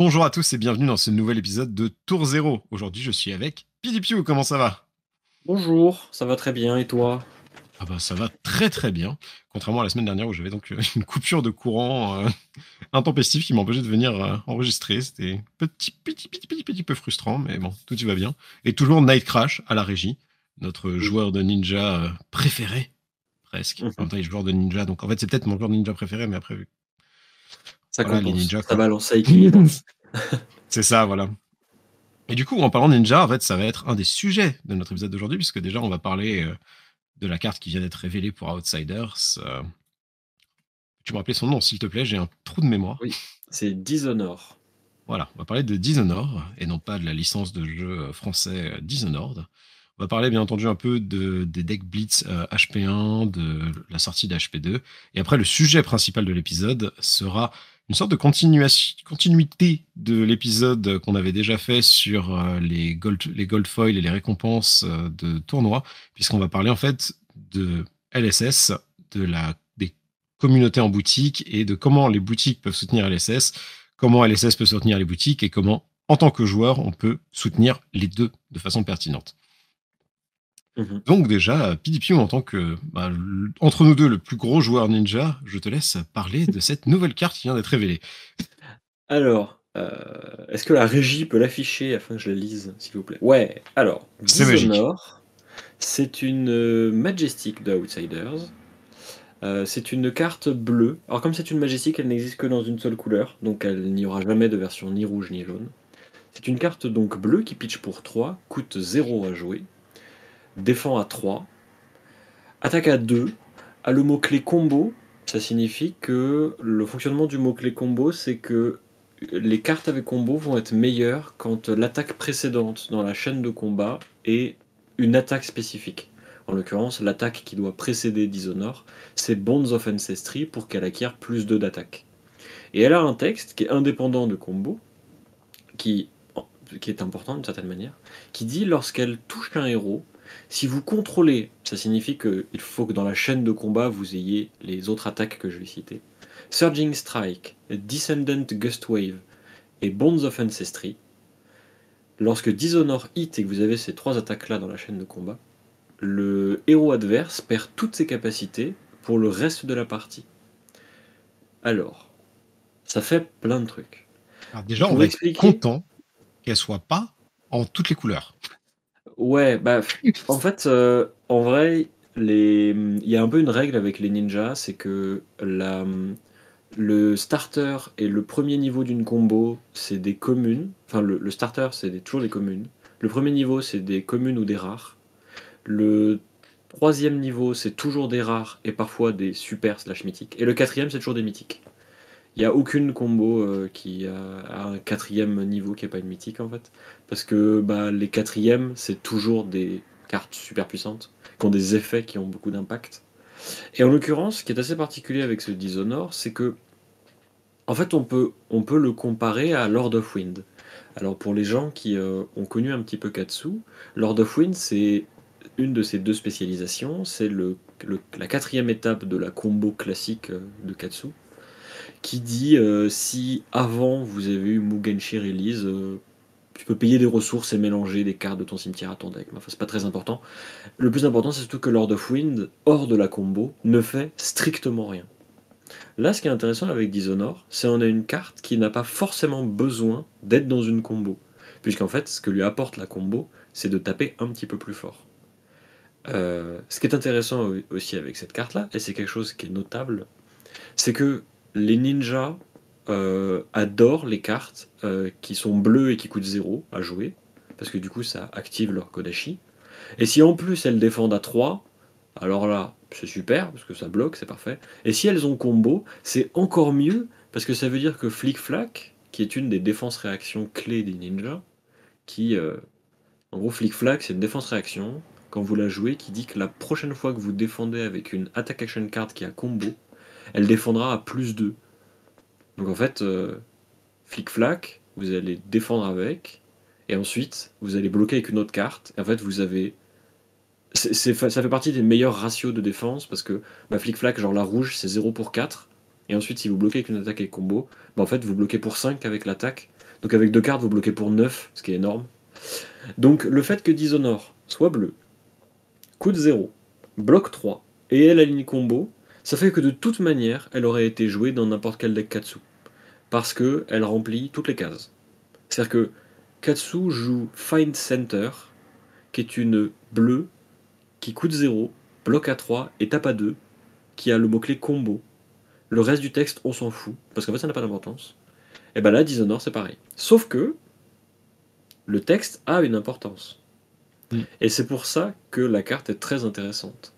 Bonjour à tous et bienvenue dans ce nouvel épisode de Tour Zéro. Aujourd'hui, je suis avec Pidipiu. Comment ça va? Bonjour, ça va très bien et toi? Ah bah ça va très très bien. Contrairement à la semaine dernière où j'avais donc euh, une coupure de courant euh, intempestive qui m'empêchait de venir euh, enregistrer. C'était petit, petit, petit, petit, petit peu frustrant, mais bon, tout y va bien. Et toujours Night Crash à la régie, notre joueur de ninja euh, préféré, presque. Mhm. En même temps, il est joueur de ninja, donc en fait, c'est peut-être mon joueur de ninja préféré, mais après, Ça Voilà, les compense, ninjas, ça balance ça équilibre. c'est ça, voilà. Et du coup, en parlant de ninja, en fait, ça va être un des sujets de notre épisode d'aujourd'hui, puisque déjà, on va parler euh, de la carte qui vient d'être révélée pour Outsiders. euh. Tu me rappeler son nom, s'il te plaît, j'ai un trou de mémoire. Oui. C'est Dishonor. Voilà, on va parler de Dishonored, et non pas de la licence de jeu euh, français euh, Dishonored. On va parler bien entendu un peu de, des decks Blitz euh, HP1, de la sortie d'HP2. Et après, le sujet principal de l'épisode sera une sorte de continuité de l'épisode qu'on avait déjà fait sur euh, les, gold, les gold foil et les récompenses euh, de tournois, puisqu'on va parler en fait de LSS, de la, des communautés en boutique et de comment les boutiques peuvent soutenir LSS, comment LSS peut soutenir les boutiques et comment, en tant que joueur, on peut soutenir les deux de façon pertinente. Mhm. Donc déjà, PDP, en tant que, bah, entre nous deux, le plus gros joueur ninja, je te laisse parler de cette nouvelle carte qui vient d'être révélée. Alors, euh, est-ce que la régie peut l'afficher afin que je la lise, s'il vous plaît? Ouais, alors, C'est c'est une euh, Majestic de Outsiders. Euh, c'est une carte bleue. Alors comme c'est une Majestic, elle n'existe que dans une seule couleur, donc elle n'y aura jamais de version ni rouge ni jaune. C'est une carte donc bleue qui pitch pour 3, coûte 0 à jouer, défend à 3, attaque à 2, a le mot-clé combo. Ça signifie que le fonctionnement du mot-clé combo, c'est que les cartes avec combo vont être meilleures quand l'attaque précédente dans la chaîne de combat est une attaque spécifique. En l'occurrence, l'attaque qui doit précéder Dishonor, c'est Bonds of Ancestry pour qu'elle acquiert plus 2 d'attaque. Et elle a un texte qui est indépendant de combo, qui, qui est important d'une certaine manière, qui dit lorsqu'elle touche un héros, si vous contrôlez, ça signifie qu'il faut que dans la chaîne de combat vous ayez les autres attaques que je vais citer. Surging Strike, Descendant Gust Wave et Bonds of Ancestry. Lorsque Dishonor hit et que vous avez ces trois attaques-là dans la chaîne de combat, le héros adverse perd toutes ses capacités pour le reste de la partie. Alors, ça fait plein de trucs. Alors déjà, on va être expliquer. content qu'elle soit pas en toutes les couleurs. Ouais, bah, en fait, euh, en vrai, les... il y a un peu une règle avec les ninjas, c'est que la... le starter et le premier niveau d'une combo, c'est des communes. Enfin, le, le starter, c'est des- toujours des communes. Le premier niveau, c'est des communes ou des rares. Le troisième niveau, c'est toujours des rares et parfois des super slash mythiques. Et le quatrième, c'est toujours des mythiques. Il n'y a aucune combo euh, qui a, un quatrième niveau qui n'est pas une mythique en fait. Parce que bah, les quatrièmes, c'est toujours des cartes super puissantes, qui ont des effets qui ont beaucoup d'impact. Et en l'occurrence, ce qui est assez particulier avec ce Dishonor, c'est que, en fait, on peut, le comparer à Lord of Wind. Alors, pour les gens qui euh, ont connu un petit peu Katsu, Lord of Wind, c'est une de ses deux spécialisations. C'est la quatrième étape de la combo classique euh, de Katsu, qui dit euh, si avant vous avez eu Mugenshi Release, euh, tu peux payer des ressources et mélanger des cartes de ton cimetière à ton deck. Enfin, c'est pas très important. Le plus important, c'est surtout que Lord of Wind, hors de la combo, ne fait strictement rien. Là, ce qui est intéressant avec Dishonor, c'est qu'on a une carte qui n'a pas forcément besoin d'être dans une combo. Puisqu'en fait, ce que lui apporte la combo, c'est de taper un petit peu plus fort. Euh, ce qui est intéressant au- aussi avec cette carte-là, et c'est quelque chose qui est notable, c'est que les ninjas euh, adorent les cartes euh, qui sont bleues et qui coûtent 0 à jouer, parce que du coup ça active leur Kodashi. Et si en plus elles défendent à 3, alors là c'est super, parce que ça bloque, c'est parfait. Et si elles ont combo, c'est encore mieux, parce que ça veut dire que Flick Flack, qui est une des défenses réactions clés des ninjas, qui. euh, en gros, Flick Flack, c'est une défense réaction, quand vous la jouez, qui dit que la prochaine fois que vous défendez avec une attack action card qui a combo, elle défendra à plus 2. Donc en fait, euh, Flick Flack, vous allez défendre avec, et ensuite vous allez bloquer avec une autre carte, et en fait vous avez. ça fait partie des meilleurs ratios de défense parce que bah, Flick Flack, genre la rouge, c'est 0 pour 4, et ensuite si vous bloquez avec une attaque avec combo, bah, en fait vous bloquez pour 5 avec l'attaque, Donc avec deux cartes, vous bloquez pour 9, ce qui est énorme. Donc le fait que Dishonor soit bleu, coûte 0, bloque 3, et ait la ligne combo, ça fait que de toute manière, elle aurait été jouée dans n'importe quel deck Katsu. Parce qu'elle remplit toutes les cases. C'est-à-dire que Katsu joue Find Center, qui est une bleue, qui coûte 0, bloque à 3 et tape à 2, qui a le mot-clé combo. Le reste du texte, on s'en fout, parce qu'en fait, ça n'a pas d'importance. Et ben là, Dishonor, c'est pareil. Sauf que le texte a une importance. Mm. Et c'est pour ça que la carte est très intéressante.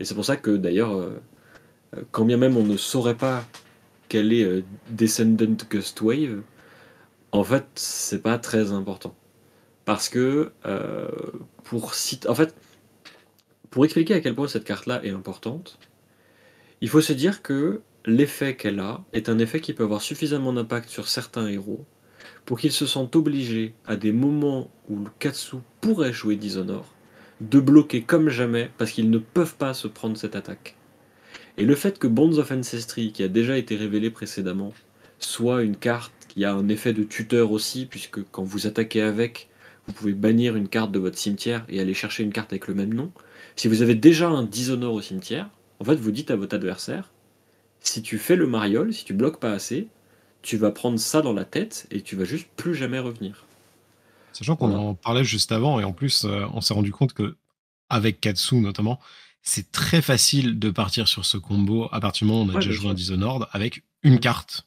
Et c'est pour ça que d'ailleurs, euh, quand bien même on ne saurait pas quelle est euh, Descendant Gust Wave, en fait, c'est pas très important. Parce que euh, pour expliquer à quel point cette carte-là est importante, il faut se dire que l'effet qu'elle a est un effet qui peut avoir suffisamment d'impact sur certains héros pour qu'ils se sentent obligés, à des moments où le Katsu pourrait jouer Dishonor, de bloquer comme jamais parce qu'ils ne peuvent pas se prendre cette attaque. Et le fait que Bonds of Ancestry, qui a déjà été révélé précédemment, soit une carte qui a un effet de tuteur aussi, puisque quand vous attaquez avec, vous pouvez bannir une carte de votre cimetière et aller chercher une carte avec le même nom. Si vous avez déjà un Dishonor au cimetière, en fait vous dites à votre adversaire, si tu fais le mariole, si tu bloques pas assez, tu vas prendre ça dans la tête et tu vas juste plus jamais revenir. Sachant qu'on Voilà. en parlait juste avant, et en plus, euh, on s'est rendu compte que, avec Katsu notamment, c'est très facile de partir sur ce combo à partir du moment où on a Ouais, déjà joué un. Dishonored avec une Mhm. carte,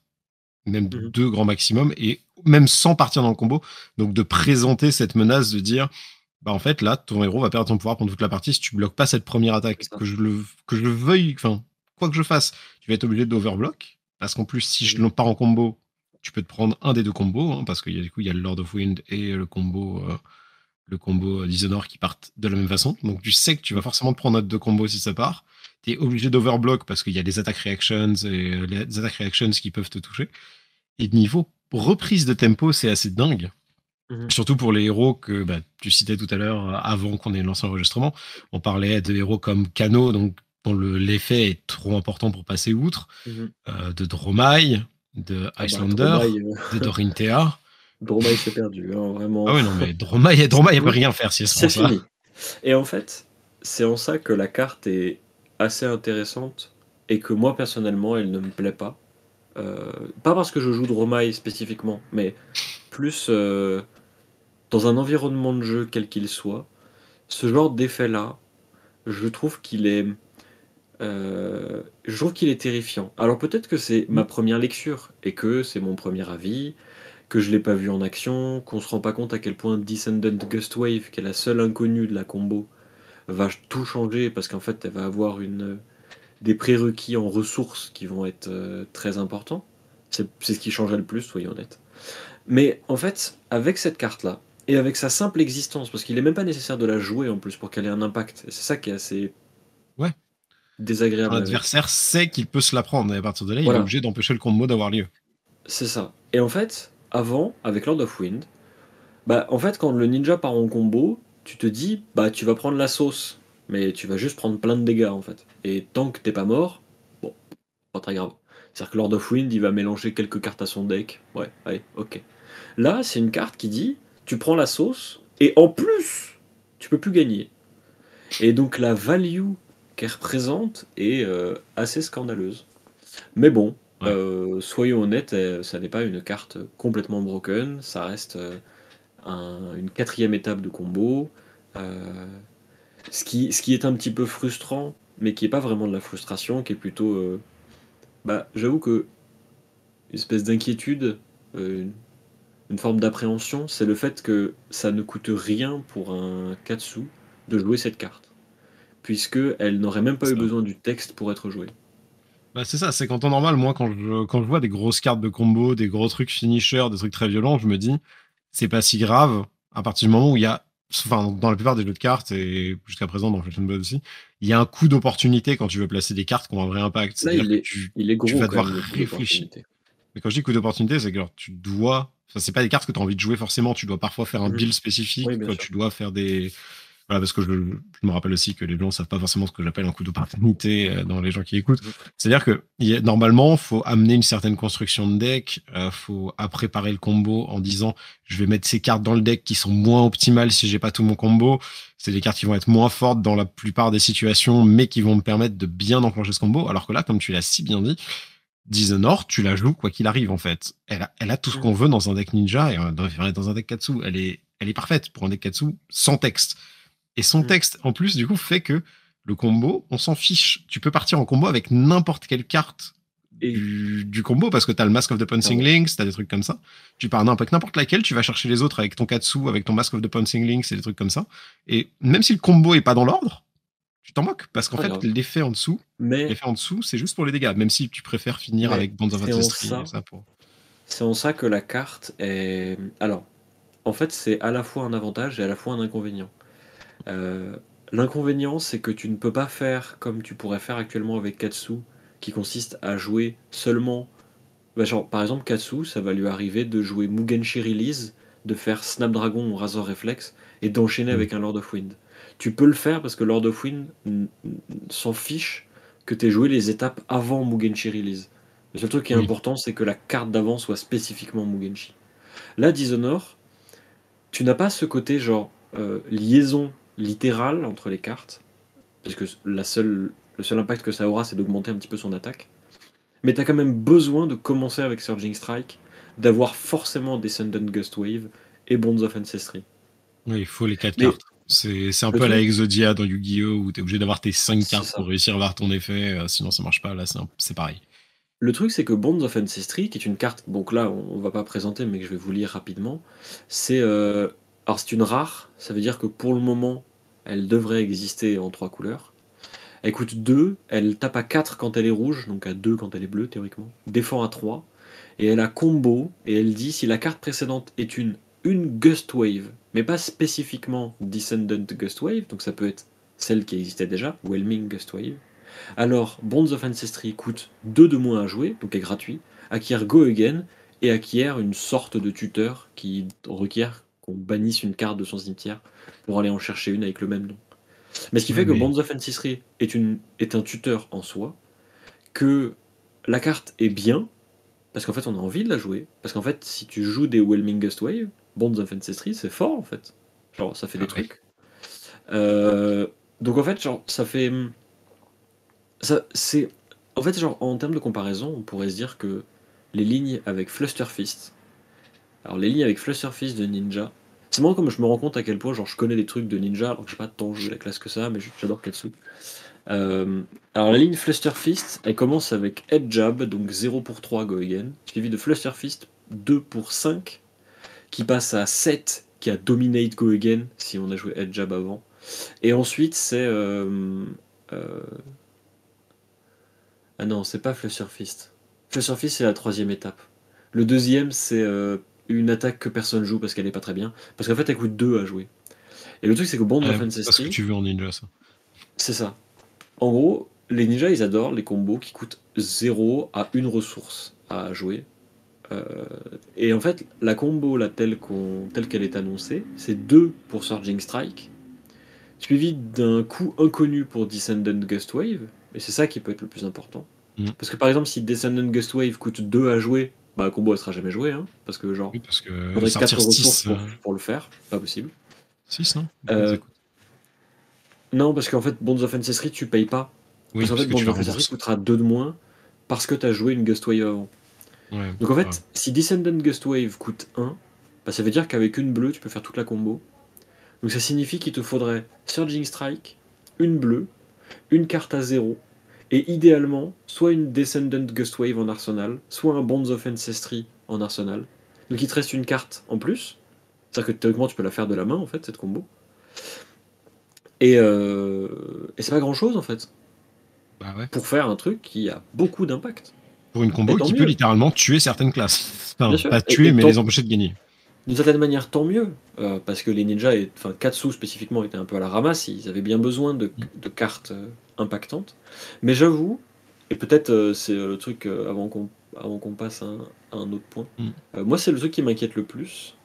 même Mhm. deux grands maximum, et même sans partir dans le combo. Donc de présenter cette menace de dire, bah en fait là, ton héros va perdre ton pouvoir pendant toute la partie si tu bloques pas cette première attaque. Que je le, que je le veuille, enfin, quoi que je fasse, tu vas être obligé d'overblock. Parce qu'en plus, si je le pars en combo, tu peux te prendre un des deux combos, hein, parce qu'il y a du coup, il y a le Lord of Wind et le combo, euh, le combo Dishonored qui partent de la même façon. Donc tu sais que tu vas forcément te prendre un de deux combos si ça part. Tu es obligé d'overblock parce qu'il y a des attaques reactions et euh, les attaques reactions qui peuvent te toucher. Et niveau reprise de tempo, c'est assez dingue. Mhm. Surtout pour les héros que bah, tu citais tout à l'heure, euh, avant qu'on ait lancé l'enregistrement. On parlait de héros comme Kano, donc dont le- l'effet est trop important pour passer outre, Mhm. euh, de Dromai, de Ah bah, Icelander, Dromai, euh, de Dorinthea. Dromai c'est perdu, hein, vraiment. Ah ouais, non, mais Dromai, Dromai, elle peut rien faire si elle se C'est fini. Et en fait, c'est en ça que la carte est assez intéressante et que moi personnellement, elle ne me plaît pas. Euh, pas parce que je joue Dromai spécifiquement, mais plus euh, dans un environnement de jeu quel qu'il soit, ce genre d'effet-là, je trouve qu'il est, euh, je trouve qu'il est terrifiant. Alors peut-être que c'est ma première lecture et que c'est mon premier avis, que je l'ai pas vu en action, qu'on se rend pas compte à quel point Descendant Gust Wave, qui est la seule inconnue de la combo, va tout changer parce qu'en fait elle va avoir une, des prérequis en ressources qui vont être euh, très importants. C'est ce qui changerait le plus, soyons honnêtes. Mais en fait, avec cette carte-là, et avec sa simple existence, parce qu'il n'est même pas nécessaire de la jouer en plus pour qu'elle ait un impact, et c'est ça qui est assez Ouais. désagréable. L'adversaire sait qu'il peut se la prendre et à partir de là, il Voilà. est obligé d'empêcher le combo d'avoir lieu. C'est ça. Et en fait, avant, avec Lord of Wind, bah en fait quand le ninja part en combo, tu te dis bah tu vas prendre la sauce, mais tu vas juste prendre plein de dégâts en fait. Et tant que t'es pas mort, bon, pas très grave. C'est-à-dire que Lord of Wind, il va mélanger quelques cartes à son deck. Ouais, allez, ok. Là, c'est une carte qui dit tu prends la sauce et en plus, tu peux plus gagner. Et donc la value qu'elle représente est euh, assez scandaleuse. Mais bon, Ouais. euh, soyons honnêtes, euh, ça n'est pas une carte complètement broken, ça reste euh, un- une quatrième étape de combo. euh, ce, qui, ce qui est un petit peu frustrant, mais qui n'est pas vraiment de la frustration, qui est plutôt. euh, bah, j'avoue que. Une espèce d'inquiétude, une, une forme d'appréhension, c'est le fait que ça ne coûte rien pour un Katsu de jouer cette carte. Puisque elle n'aurait même pas eu besoin du texte pour être jouée. Bah, c'est ça, c'est qu'en temps normal, moi, quand je, quand je vois des grosses cartes de combo, des gros trucs finisher, des trucs très violents, je me dis, c'est pas si grave à partir du moment où il y a, enfin, dans la plupart des jeux de cartes et jusqu'à présent dans Fashion Blood aussi, il y a un coup d'opportunité quand tu veux placer des cartes qui ont un vrai impact. Là, il est, tu, il est gros vas quand devoir même, réfléchir. Mais quand je dis coup d'opportunité, c'est que alors, tu dois. Enfin, c'est pas des cartes que tu as envie de jouer forcément. Tu dois parfois faire un Mhm. build spécifique. Oui, quoi. Tu dois faire des. Voilà, parce que je, je me rappelle aussi que les gens savent pas forcément ce que j'appelle un coup d'opportunité euh, dans les gens qui écoutent. C'est-à-dire que a- normalement, faut amener une certaine construction de deck, euh, faut à préparer le combo en disant je vais mettre ces cartes dans le deck qui sont moins optimales si j'ai pas tout mon combo. C'est des cartes qui vont être moins fortes dans la plupart des situations, mais qui vont me permettre de bien enclencher ce combo. Alors que là, comme tu l'as si bien dit, Dishonored, tu la joues quoi qu'il arrive en fait. Elle a, elle a tout ce Mm. qu'on veut dans un deck ninja et dans, dans un deck Katsu. Elle est, elle est parfaite pour un deck Katsu sans texte. Et son Mm. texte, en plus, du coup, fait que le combo, on s'en fiche. Tu peux partir en combo avec n'importe quelle carte Et du, du combo parce que tu as le Mask of the Pouncing Links, tu as des trucs comme ça. Tu pars avec n'importe laquelle, tu vas chercher les autres avec ton Katsu, avec ton Mask of the Pouncing Links et des trucs comme ça. Et même si le combo est pas dans l'ordre, tu t'en moques parce qu'en fait, l'effet en dessous, mais l'effet en dessous, c'est juste pour les dégâts. Même si tu préfères finir Mais avec Bonds of c'est Ancestry ça pour. c'est en ça que la carte est. Alors, en fait, c'est à la fois un avantage et à la fois un inconvénient. Euh, L'inconvénient, c'est que tu ne peux pas faire comme tu pourrais faire actuellement avec Katsu, qui consiste à jouer seulement. Bah, genre, par exemple, Katsu, ça va lui arriver de jouer Mugenshi Release, de faire Snapdragon ou Razor Reflex, et d'enchaîner Mm. avec un Lord of Wind. Tu peux le faire parce que Lord of Wind s'en fiche que tu aies joué les étapes avant Mugenshi Release. Le seul truc qui est Oui. important, c'est que la carte d'avant soit spécifiquement Mugenshi. Là, Dishonored, tu n'as pas ce côté genre euh, liaison littérale entre les cartes, parce que la seule, le seul impact que ça aura, c'est d'augmenter un petit peu son attaque. Mais tu as quand même besoin de commencer avec Surging Strike, d'avoir forcément Descendant Gust Wave et Bonds of Ancestry. Oui, il faut les quatre Mais- cartes. C'est un peu à la Exodia dans Yu-Gi-Oh! où tu es obligé d'avoir tes cinq C'est cartes ça. pour réussir à avoir ton effet, euh, sinon ça marche pas. Là, c'est pareil. Le truc, c'est que Bonds of Ancestry, qui est une carte, donc là, on on va pas présenter, mais que je vais vous lire rapidement, c'est. euh, alors, c'est une rare, ça veut dire que pour le moment, elle devrait exister en trois couleurs. Elle coûte 2, elle tape à 4 quand elle est rouge, donc à 2 quand elle est bleue, théoriquement. Défend à 3, et elle a combo, et elle dit si la carte précédente est une, une Gust Wave, mais pas spécifiquement Descendant Gust Wave, donc ça peut être celle qui existait déjà, Whelming Gust Wave, alors, Bonds of Ancestry coûte 2 de moins à jouer, donc est gratuit, acquiert Go Again, et acquiert une sorte de tuteur qui requiert qu'on bannisse une carte de son cimetière pour aller en chercher une avec le même nom. Mais ce qui fait Ouais, que Bonds of Ancestry est, une, est un tuteur en soi, que la carte est bien, parce qu'en fait on a envie de la jouer, parce qu'en fait si tu joues des Whelming Gust Wave, Bonds of Ancestry c'est fort en fait. Genre ça fait des Ah trucs. Euh, donc en fait, genre, ça fait. Ça, c'est. En fait, genre, en termes de comparaison, on pourrait se dire que les lignes avec Flusterfist. Alors, les lignes avec Flusterfist de Ninja. C'est marrant comme je me rends compte à quel point, genre, je connais des trucs de Ninja, alors que j'ai pas tant joué la classe que ça, mais j'adore Katsu. Euh, alors, la ligne Flusterfist, elle commence avec Head Jab, donc 0 pour 3 Go Again, suivi de Flusterfist 2 pour 5, qui passe à 7, qui a Dominate Go Again, si on a joué Head Jab avant. Et ensuite, c'est. euh, euh, Ah non, c'est pas Flusterfist. Flusterfist, c'est la troisième étape. Le deuxième, c'est euh, une attaque que personne joue parce qu'elle est pas très bien. Parce qu'en fait, elle coûte 2 à jouer. Et le truc, c'est que Bond of c'est pas ce que Ancestry, tu veux en ninja, ça. c'est ça. En gros, les ninjas, ils adorent les combos qui coûtent 0 à une ressource à jouer. Euh, et en fait, la combo là, telle qu'elle est annoncée, c'est 2 pour Surging Strike, suivi d'un coup inconnu pour Descendant Gust Wave, et c'est ça qui peut être le plus important. Mhm. Parce que par exemple, si Descendant Gust Wave coûte 2 à jouer, bah combo elle sera jamais jouée, hein, parce que genre, Oui, parce que il faudrait 4 sortir ressources 6, pour, pour le faire, pas possible. 6 non? Euh, coûte- Non, parce qu'en fait, Bonds of Ancestry, tu payes pas. Oui, parce parce fait, que tu Bonds of Ancestry coûtera 2 de moins parce que tu as joué une Gust Wave avant. Ouais, Donc en fait, ouais. si Descendant Gust Wave coûte 1, bah, ça veut dire qu'avec une bleue, tu peux faire toute la combo. Donc ça signifie qu'il te faudrait Surging Strike, une bleue, une carte à 0, et idéalement, soit une Descendant Gust Wave en arsenal, soit un Bonds of Ancestry en arsenal. Donc il te reste une carte en plus. C'est-à-dire que théoriquement, tu peux la faire de la main, en fait, cette combo. Et, euh, et c'est pas grand-chose, en fait, Bah ouais. pour faire un truc qui a beaucoup d'impact. Pour une combo qui mieux. peut littéralement tuer certaines classes. Enfin, pas tuer, et mais les empêcher de gagner. D'une certaine manière, tant mieux, euh, parce que les ninjas, et, enfin Katsu spécifiquement, étaient un peu à la ramasse, ils avaient bien besoin de, de cartes euh, impactantes. Mais j'avoue, et peut-être euh, c'est le truc euh, avant qu'on avant qu'on passe à un, à un autre point, Mm. moi c'est le truc qui m'inquiète le plus,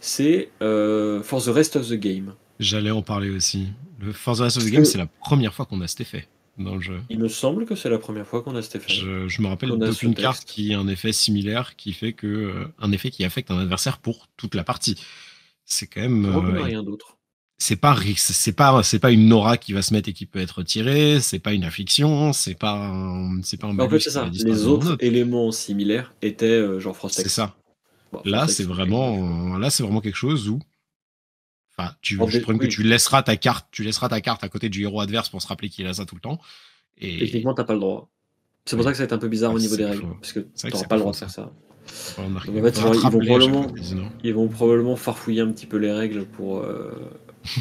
c'est for the rest of the game. J'allais en parler aussi. Le Forza House of the Game, c'est la première fois qu'on a cet effet dans le jeu. Il me semble que c'est la première fois qu'on a. Je, je me rappelle d'aucune carte qui a un effet similaire qui fait que euh, un effet qui affecte un adversaire pour toute la partie. C'est quand même. Euh, rien d'autre. C'est pas c'est pas c'est pas une aura qui va se mettre et qui peut être tirée. C'est pas une affliction. C'est pas c'est pas un. En fait, c'est ça. Les autres éléments similaires étaient euh, genre Frostex. C'est ça. là, c'est vraiment là, c'est vraiment quelque chose où Enfin, tu, je que tu laisseras ta carte, tu laisseras ta carte à côté du héros adverse pour se rappeler qu'il a ça tout le temps. Et... Techniquement, t'as pas le droit. C'est pour ça que ça va être un peu bizarre au niveau des règles, parce que tu n'auras pas le droit de faire ça. en fait, ils, vont probablement, ils vont probablement farfouiller un petit peu les règles pour, euh,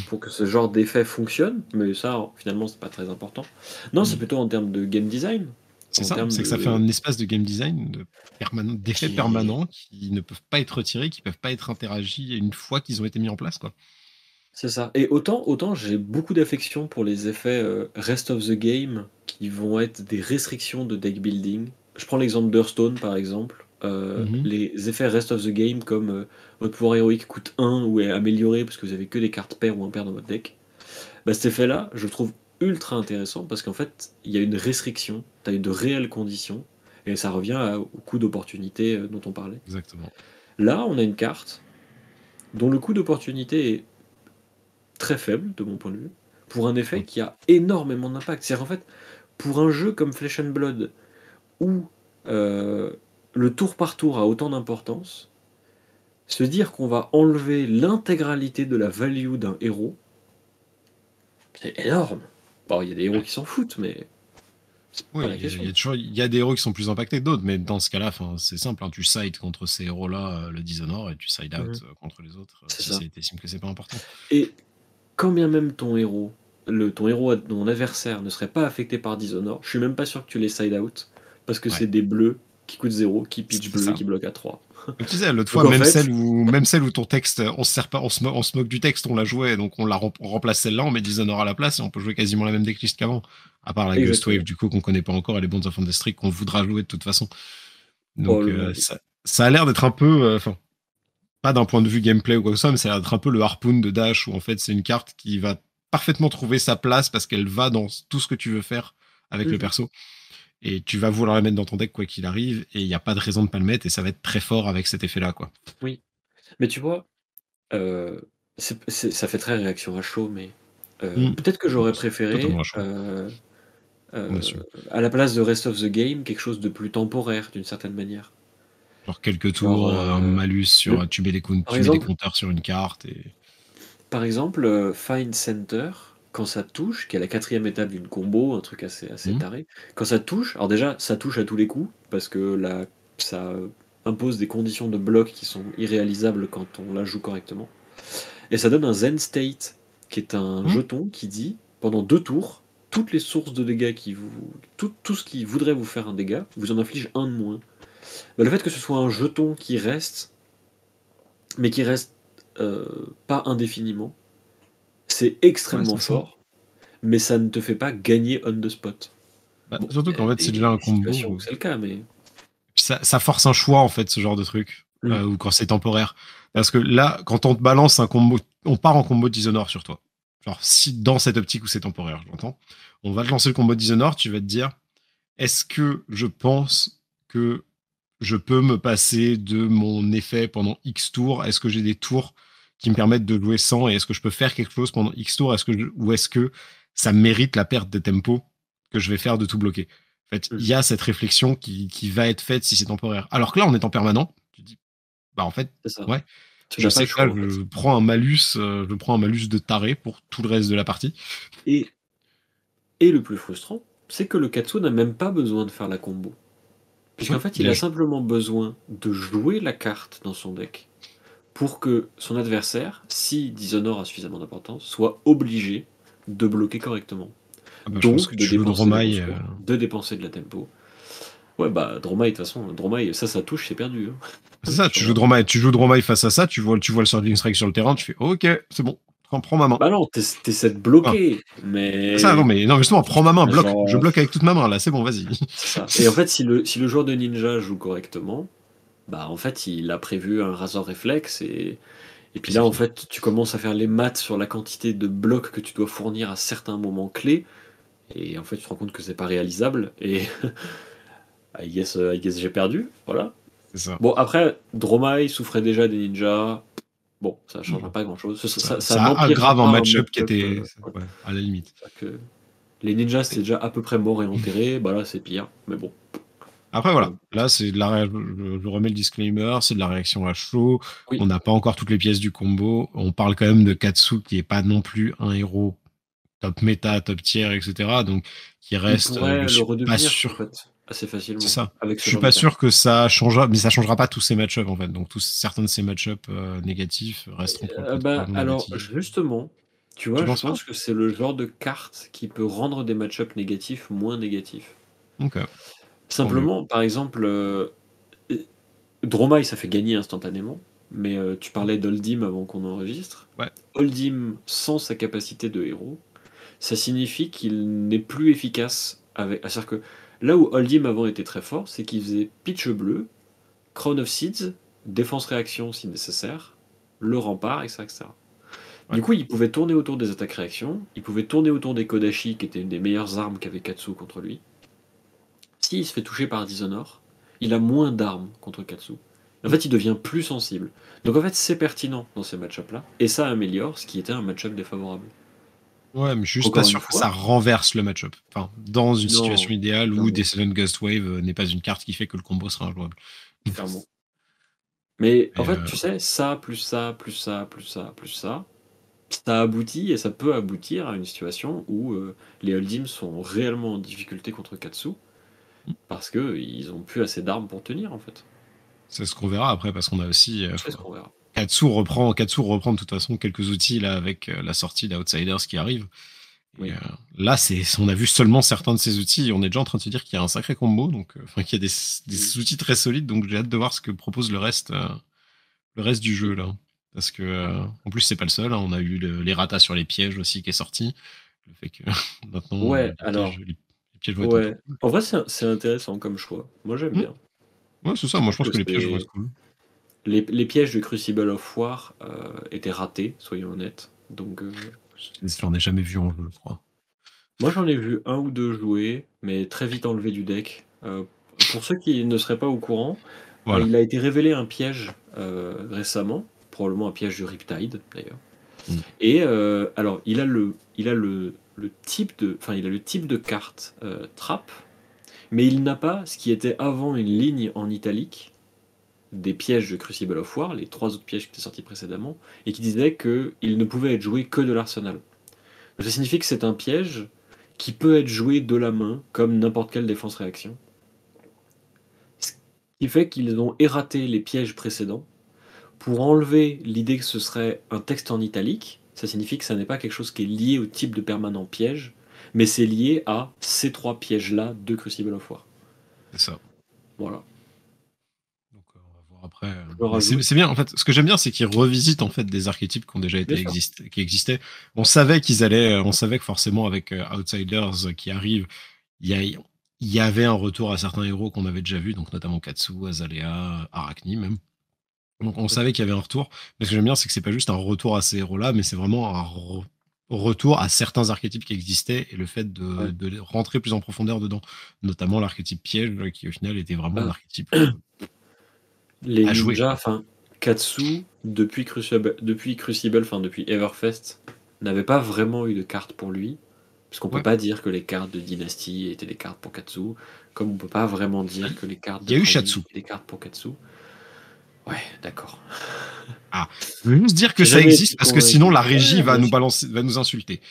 pour que ce genre d'effet fonctionne, mais ça, finalement, c'est pas très important. Non, c'est mm. plutôt en termes de game design. C'est ça, c'est que ça fait un espace de game design d'effets permanents qui ne peuvent pas être retirés, qui peuvent pas être interagis une fois qu'ils ont été mis en place. quoi. C'est ça. Et autant, autant j'ai beaucoup d'affection pour les effets euh, rest of the game qui vont être des restrictions de deck building. Je prends l'exemple d'Hearthstone par exemple. Euh, mhm. Les effets rest of the game comme euh, votre pouvoir héroïque coûte 1 ou est amélioré parce que vous avez que des cartes paires ou impaires dans votre deck. Bah, cet effet-là, je le trouve ultra intéressant parce qu'en fait, il y a une restriction, tu as de réelles conditions et ça revient au coût d'opportunité dont on parlait. Exactement. Là, on a une carte dont le coût d'opportunité est très faible de mon point de vue, pour un effet qui a énormément d'impact. C'est-à-dire en fait, pour un jeu comme Flesh and Blood, où euh, le tour par tour a autant d'importance, se dire qu'on va enlever l'intégralité de la value d'un héros, c'est énorme. Bon, il y a des héros qui s'en foutent, mais. Oui, il y, a des héros qui sont plus impactés que d'autres, mais dans ce cas-là, c'est simple, hein, tu sides contre ces héros-là, euh, le Dishonor, et tu side out mhm. euh, contre les autres, si c'est que c'est pas important. Et quand bien même ton héros, le, ton héros, ton adversaire ne serait pas affecté par Dishonor, je suis même pas sûr que tu les side out, parce que c'est des bleus qui coûtent 0, qui pitch bleu, qui bloquent à 3. tu sais, l'autre fois, même, celle où, même celle où ton texte, on se, sert pas, on se, moque du texte, on l'a joué, donc on, la remplace celle-là, on met Dishonor à la place et on peut jouer quasiment la même decklist qu'avant. À part la Ghost Wave, du coup, qu'on connaît pas encore, et les Bonds of District qu'on voudra jouer de toute façon. Donc, oh, euh, ça, ça, a l'air d'être un peu. Euh, pas d'un point de vue gameplay ou quoi que ce soit, mais ça a l'air d'être un peu le harpoon de Dash où en fait c'est une carte qui va parfaitement trouver sa place parce qu'elle va dans tout ce que tu veux faire avec le mhm. perso. Et tu vas vouloir la mettre dans ton deck quoi qu'il arrive, et il n'y a pas de raison de pas le mettre, et ça va être très fort avec cet effet-là. quoi. Oui. Mais tu vois, euh, ça fait très réaction à chaud, mais euh, mm. peut-être que j'aurais préféré, euh, à la place de Rest of the Game, quelque chose de plus temporaire d'une certaine manière. Genre quelques tours, un malus sur. tu mets, des, compteurs sur une carte. Et... Par exemple, Find Center, quand ça touche, qui est la quatrième étape d'une combo, un truc assez, assez mmh. taré, quand ça touche, alors déjà, ça touche à tous les coups, parce que là, ça impose des conditions de bloc qui sont irréalisables quand on la joue correctement. Et ça donne un Zen State, qui est un mmh. jeton qui dit, pendant deux tours, toutes les sources de dégâts qui vous. Tout, tout ce qui voudrait vous faire un dégât, vous en inflige un de moins. Bah, le fait que ce soit un jeton qui reste, mais qui reste euh, pas indéfiniment, c'est extrêmement fort, mais ça ne te fait pas gagner on the spot. Bah, surtout qu'en fait, c'est déjà un combo. C'est le cas, mais. Ça, force un choix, en fait, ce genre de truc, mm. euh, ou quand c'est temporaire. Parce que là, quand on te balance un combo, on part en combo Dishonor sur toi. Genre, si dans cette optique où c'est temporaire, j'entends, on va te lancer le combo Dishonor, tu vas te dire, est-ce que je pense que je peux me passer de mon effet pendant X tours? Est-ce que j'ai des tours qui me permettent de jouer sans? Et est-ce que je peux faire quelque chose pendant X tours? Est-ce que Ou est-ce que ça mérite la perte de tempo que je vais faire de tout bloquer? En fait, il y a cette réflexion qui, va être faite si c'est temporaire. Alors que là, on est en permanent, tu dis, bah en fait, ouais. je sais que là, je prends un malus, euh, je prends un malus de taré pour tout le reste de la partie. Et, et le plus frustrant, c'est que le Katsu n'a même pas besoin de faire la combo. Puisqu'en fait, il a simplement besoin de jouer la carte dans son deck pour que son adversaire, si Dishonor a suffisamment d'importance, soit obligé de bloquer correctement. Ah bah, Donc, de, dépenser de, de dépenser de la tempo. Ouais, bah, Dromai, de toute façon, Dromai, ça, ça touche, c'est perdu. Hein. C'est ça, tu joues Dromai, tu joues Dromai face à ça, tu vois, tu vois le Surging Strike sur le terrain, tu fais OK, c'est bon, prends ma main. Bah non, t'essaies de bloquer, ah. mais. Ça, non, mais non, justement, prends ma main, bloque. Je bloque avec toute ma main, là, c'est bon, vas-y. Et en fait, si le, si le joueur de ninja joue correctement, bah en fait, il a prévu un Razor Reflex et, Et puis là, en fait, tu commences à faire les maths sur la quantité de blocs que tu dois fournir à certains moments clés. Et en fait, tu te rends compte que c'est pas réalisable. Et I guess, I guess j'ai perdu. Voilà. Ça. Bon, après, Dromai souffrait déjà des ninjas. Bon, ça ne changera pas grand chose. Ça, ça, ça, ça aggrave un match-up qui était euh, ouais, à la limite. Que les ninjas, c'est déjà à peu près mort et enterré. bah là, c'est pire. Mais bon. Après, voilà. Là, c'est de la je remets le disclaimer, c'est de la réaction à chaud. Oui. On n'a pas encore toutes les pièces du combo. On parle quand même de Katsu qui est pas non plus un héros top méta, top tier, etc. Donc, qui reste. Euh, je pas sûr. En fait, assez facilement. C'est ça. Avec je suis pas sûr que ça changera, mais ça changera pas tous ces match-ups en fait. Donc, tous, certains de ces match-ups euh, négatifs resteront. Euh, bah, alors, justement, tu vois, tu je pense que c'est le genre de carte qui peut rendre des match-ups négatifs moins négatifs. Ok. Simplement, par exemple, euh, Dromai, ça fait gagner instantanément. Mais euh, tu parlais d'Oldim avant qu'on enregistre. Ouais. Oldim, sans sa capacité de héros, ça signifie qu'il n'est plus efficace avec. C'est-à-dire que là où Oldim avant était très fort, c'est qu'il faisait pitch bleu, Crown of Seeds, défense réaction si nécessaire, le rempart, etc. etc. Ouais. Du coup, il pouvait tourner autour des attaques réactions, il pouvait tourner autour des Kodashi, qui était une des meilleures armes qu'avait Katsu contre lui. S'il se fait toucher par Dishonor, il a moins d'armes contre Katsu. En fait, il devient plus sensible. Donc en fait, c'est pertinent dans ces match-ups-là, et ça améliore ce qui était un match-up défavorable. Ouais, mais je suis juste pas sûr que ça renverse le match-up. Enfin, dans une Non, situation idéale où. Descendant Ghost Wave euh, n'est pas une carte qui fait que le combo sera injouable. Clairement. Mais en fait, euh, tu sais, ça, plus ça, plus ça, plus ça, plus ça, ça aboutit et ça peut aboutir à une situation où euh, les Holdim sont réellement en difficulté contre Katsu parce qu'ils ont plus assez d'armes pour tenir en fait. C'est ce qu'on verra après parce qu'on a aussi euh, C'est ce qu'on verra. Katsu reprend Katsu reprend de toute façon quelques outils là avec euh, la sortie d'Outsiders qui arrive. Oui. euh, là, c'est on a vu seulement certains de ces outils. et On est déjà en train de se dire qu'il y a un sacré combo, donc euh, enfin qu'il y a des, des outils très solides. Donc j'ai hâte de voir ce que propose le reste, euh, le reste du jeu là. Parce que euh, en plus c'est pas le seul. hein. On a eu le- les ratas sur les pièges aussi qui est sorti. Le fait que maintenant Ouais, les alors, pièges, les, les pièges vont être Ouais. En vrai, c'est intéressant comme choix. Moi, j'aime Hmm. bien. Ouais, c'est ça. Moi, je pense que que les pièges vont être cool. Les, les pièges de Crucible of War euh, étaient ratés, soyons honnêtes. Donc, euh, J'en ai jamais vu en jeu, je crois. moi, j'en ai vu un ou deux jouer, mais très vite enlevé du deck. Euh, pour ceux qui ne seraient pas au courant, Voilà. euh, il a été révélé un piège récemment, probablement un piège du Riptide d'ailleurs. Mm. Et alors, il a le, il a le, le type de, enfin, il a le type de carte trap, mais il n'a pas ce qui était avant une ligne en italique des pièges de Crucible of War, les trois autres pièges qui étaient sortis précédemment, et qui disait qu'il ne pouvait être joué que de l'arsenal. Ça signifie que c'est un piège qui peut être joué de la main, comme n'importe quelle défense-réaction. Ce qui fait qu'ils ont erraté les pièges précédents pour enlever l'idée que ce serait un texte en italique. Ça signifie que ça n'est pas quelque chose qui est lié au type de permanent piège, mais c'est lié à ces trois pièges-là de Crucible of War. C'est ça. Voilà. Donc, euh, on va voir après. euh. C'est bien. En fait, ce que j'aime bien, c'est qu'ils revisitent en fait des archétypes qui ont déjà été exist- qui existaient. On savait qu'ils allaient, euh, on savait que forcément avec euh, Outsiders qui arrive, il y, avait un retour à certains héros qu'on avait déjà vus, donc notamment Katsu, Azalea, Arachni même. Donc on savait qu'il y avait un retour. Mais ce que j'aime bien, c'est que c'est pas juste un retour à ces héros-là, mais c'est vraiment un re- retour à certains archétypes qui existaient et le fait de, Ouais. de rentrer plus en profondeur dedans, notamment l'archétype piège qui au final était vraiment Ah. l'archétype Les À jouer. enfin, Katsu, depuis Crucible, depuis Crucible, enfin depuis Everfest, n'avait pas vraiment eu de carte pour lui. Parce qu'on peut Ouais. pas dire que les cartes de Dynasty étaient des cartes pour Katsu, comme on peut pas vraiment dire que les cartes de Il y a eu Shatsu. des cartes pour Katsu. Ouais, d'accord. Je veux juste dire que ça existe parce que sinon la régie Ouais, va bien nous balancer, va nous insulter.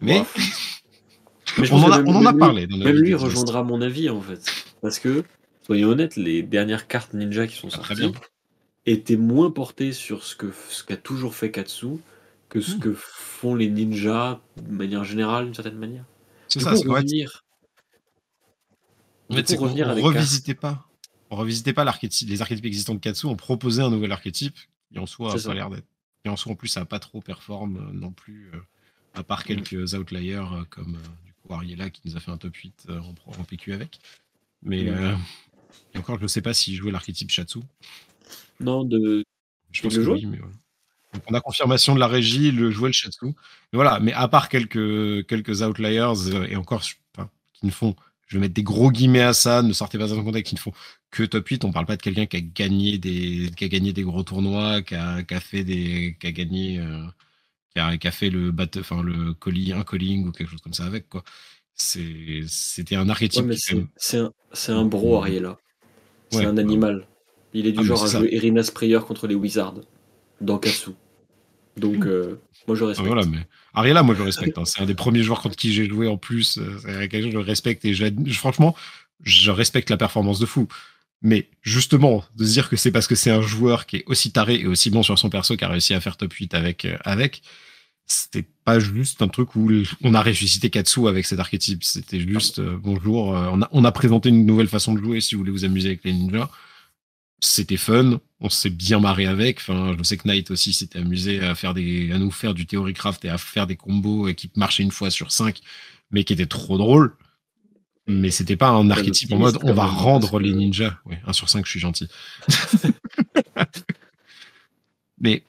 Mais on en a, on en parlé. Dans Même lui rejoindra mon avis en fait. Parce que, soyons honnêtes, les dernières cartes ninja qui sont Ah, sorties bien. étaient moins portées sur ce que ce qu'a toujours fait Katsu que ce Hmm. que font les ninjas de manière générale, d'une certaine manière. C'est ça. coup, fait, revenir, en fait, c'est revenir on revisitait pas. On revisitait pas l'archétype, les archétypes existants de Katsu. On proposait un nouvel archétype qui en soi a l'air d'être. Et en soi, en plus, ça a pas trop performe euh, non plus, euh, à part Mm. quelques outliers euh, comme euh, du coup Ariella qui nous a fait un top 8 euh, en, pro- en PQ avec. Mais Mm. Et encore, je sais pas s'il jouait l'archétype Shatsu. Non, de Je pense le que jouait oui, mais. Donc on a confirmation de la régie, le jouet le shiatsu. Mais voilà, mais à part quelques, quelques outliers, euh, et encore, enfin, qui ne font, je vais mettre des gros guillemets à ça, ne sortez pas dans un contexte qui ne font que top 8. On parle pas de quelqu'un qui a gagné des, qui a gagné des gros tournois, qui a, qui a fait des, qui a gagné, euh, qui, a, qui, a, fait le bat, enfin le colis, un calling ou quelque chose comme ça avec quoi. C'était un archétype. Ouais, c'est un, un, bro Ariella. C'est un animal. Il est du ah, genre à jouer Irina Sprayer contre les Wizards dans Katsu. Donc, euh, moi je respecte. Voilà, mais Ariella, moi je respecte. Hein. C'est un des premiers joueurs contre qui j'ai joué en plus. Euh, c'est quelque chose que je respecte et je, franchement, je respecte la performance de fou. Mais justement, de se dire que c'est parce que c'est un joueur qui est aussi taré et aussi bon sur son perso qui a réussi à faire top 8 avec, euh, avec c'était pas juste un truc où on a ressuscité Katsu avec cet archétype. C'était juste bonjour, on, a, on a présenté une nouvelle façon de jouer si vous voulez vous amuser avec les ninjas c'était fun, on s'est bien marré avec. Enfin, je sais que Knight aussi s'était amusé à faire des, à nous faire du Theorycraft et à faire des combos qui marchaient une fois sur cinq, mais qui étaient trop drôles. Mais c'était pas un archétype en mode on va rendre les ninjas. Oui, un sur cinq, je suis gentil. mais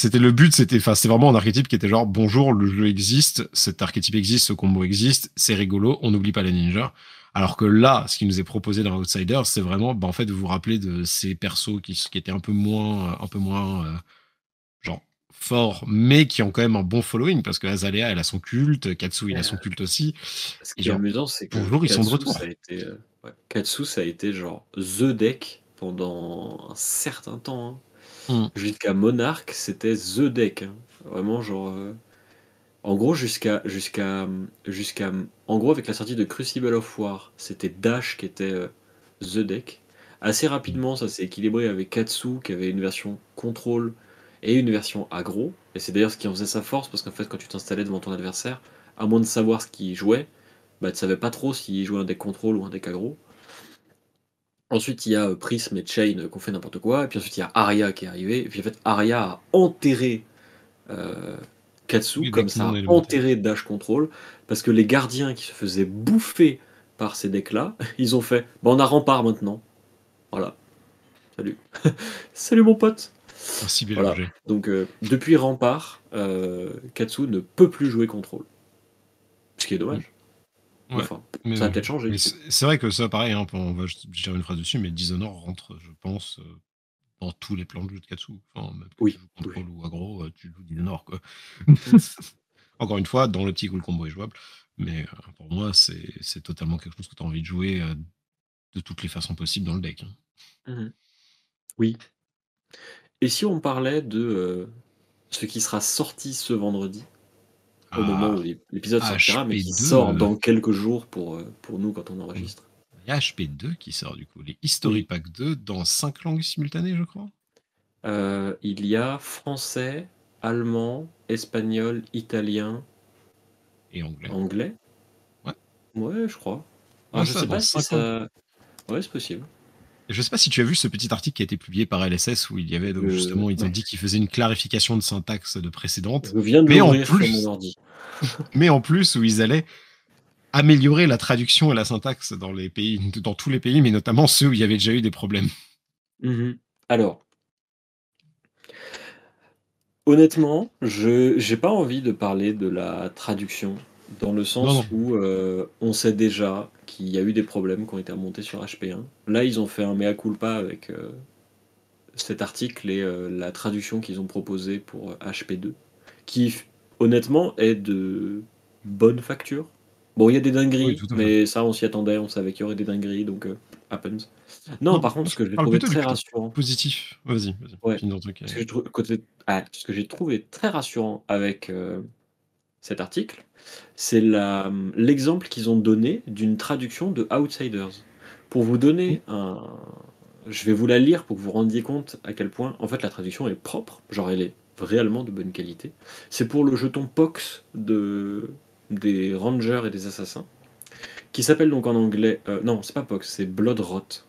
c'était le but, c'était, enfin, c'est vraiment un archétype qui était genre bonjour, le jeu existe, cet archétype existe, ce combo existe, c'est rigolo, on n'oublie pas les ninjas. Alors que là, ce qui nous est proposé dans Outsiders, c'est vraiment, bah, en fait, de vous rappeler de ces persos qui, qui étaient un peu moins, un peu moins, euh, genre forts, mais qui ont quand même un bon following parce que Azalea, elle a son culte, Katsu, il a son culte aussi. Ce qui est amusant, c'est que bonjour, ils sont de retour. Ça a été, euh, Katsu, ça a été genre the deck pendant un certain temps. Hein. Mmh. Jusqu'à Monarch, c'était the deck. Hein. Vraiment, genre. Euh, en gros, jusqu'à avec la sortie de Crucible of War, c'était Dash qui était euh, the deck. Assez rapidement, ça s'est équilibré avec Katsu qui avait une version contrôle et une version aggro. Et c'est d'ailleurs ce qui en faisait sa force parce qu'en fait, quand tu t'installais devant ton adversaire, à moins de savoir ce qu'il jouait, bah tu savais pas trop s'il jouait un deck contrôle ou un deck aggro. Ensuite, il y a euh, Prism et Chain euh, qui ont fait n'importe quoi. Et puis ensuite, il y a Arya qui est arrivé. Et puis en fait, Arya a enterré Katsu, comme ça, enterré Dash Control, parce que les gardiens qui se faisaient bouffer par ces decks-là, ils ont fait bah, on a rempart maintenant. Voilà. Salut. Salut mon pote. Merci voilà. Donc, euh, depuis rempart, euh, Katsu ne peut plus jouer contrôle. Ce qui est dommage. Enfin, ça a peut-être changé. C'est vrai que ça, pareil, hein, on va dire une phrase dessus, mais Dishonored rentre, je pense, euh, dans tous les plans de jeu de Katsu. Enfin, même oui, tu joues ou aggro, euh, tu joues Nord. Quoi. Encore une fois, dans l'optique où le combo est jouable. Mais euh, pour moi, c'est totalement quelque chose que tu as envie de jouer de toutes les façons possibles dans le deck. Hein. Mmh oui. Et si on parlait de ce qui sera sorti ce vendredi, au moment ah, où l'épisode sortira, mais qui sort dans quelques jours pour, pour nous quand on enregistre y a HP2 qui sort du coup, les History Pack 2 dans 5 langues simultanées, je crois. Euh, il y a français, allemand, espagnol, italien et anglais. Anglais Ouais. Ouais, je crois. Ah, je sais pas si ça. Ouais, c'est possible. Je sais pas si tu as vu ce petit article qui a été publié par LSS où il y avait donc, euh, justement, ils ont dit qu'ils faisaient une clarification de syntaxe de précédente. Je viens de mais en plus, mon ordi. mais en plus où ils allaient améliorer la traduction et la syntaxe dans les pays, dans tous les pays, mais notamment ceux où il y avait déjà eu des problèmes. Mmh Alors, honnêtement, je j'ai pas envie de parler de la traduction dans le sens où euh, on sait déjà qu'il y a eu des problèmes qui ont été remontés sur HP1. Là, ils ont fait un mea culpa avec euh, cet article et euh, la traduction qu'ils ont proposée pour HP2, qui honnêtement est de bonne facture. Bon, il y a des dingueries, mais ça, on s'y attendait, on savait qu'il y aurait des dingueries, donc happens. Non, par contre, ce que j'ai trouvé très rassurant. Positif, vas-y, vas-y. Ouais. Ce que, côté... ah, ce que j'ai trouvé très rassurant avec cet article, c'est l'exemple qu'ils ont donné d'une traduction de Outsiders. Pour vous donner un. Je vais vous la lire pour que vous vous rendiez compte à quel point, en fait, la traduction est propre, genre elle est réellement de bonne qualité. C'est pour le jeton Pox de des rangers et des assassins, qui s'appelle donc en anglais, euh, non, c'est pas Pox, c'est Bloodrot,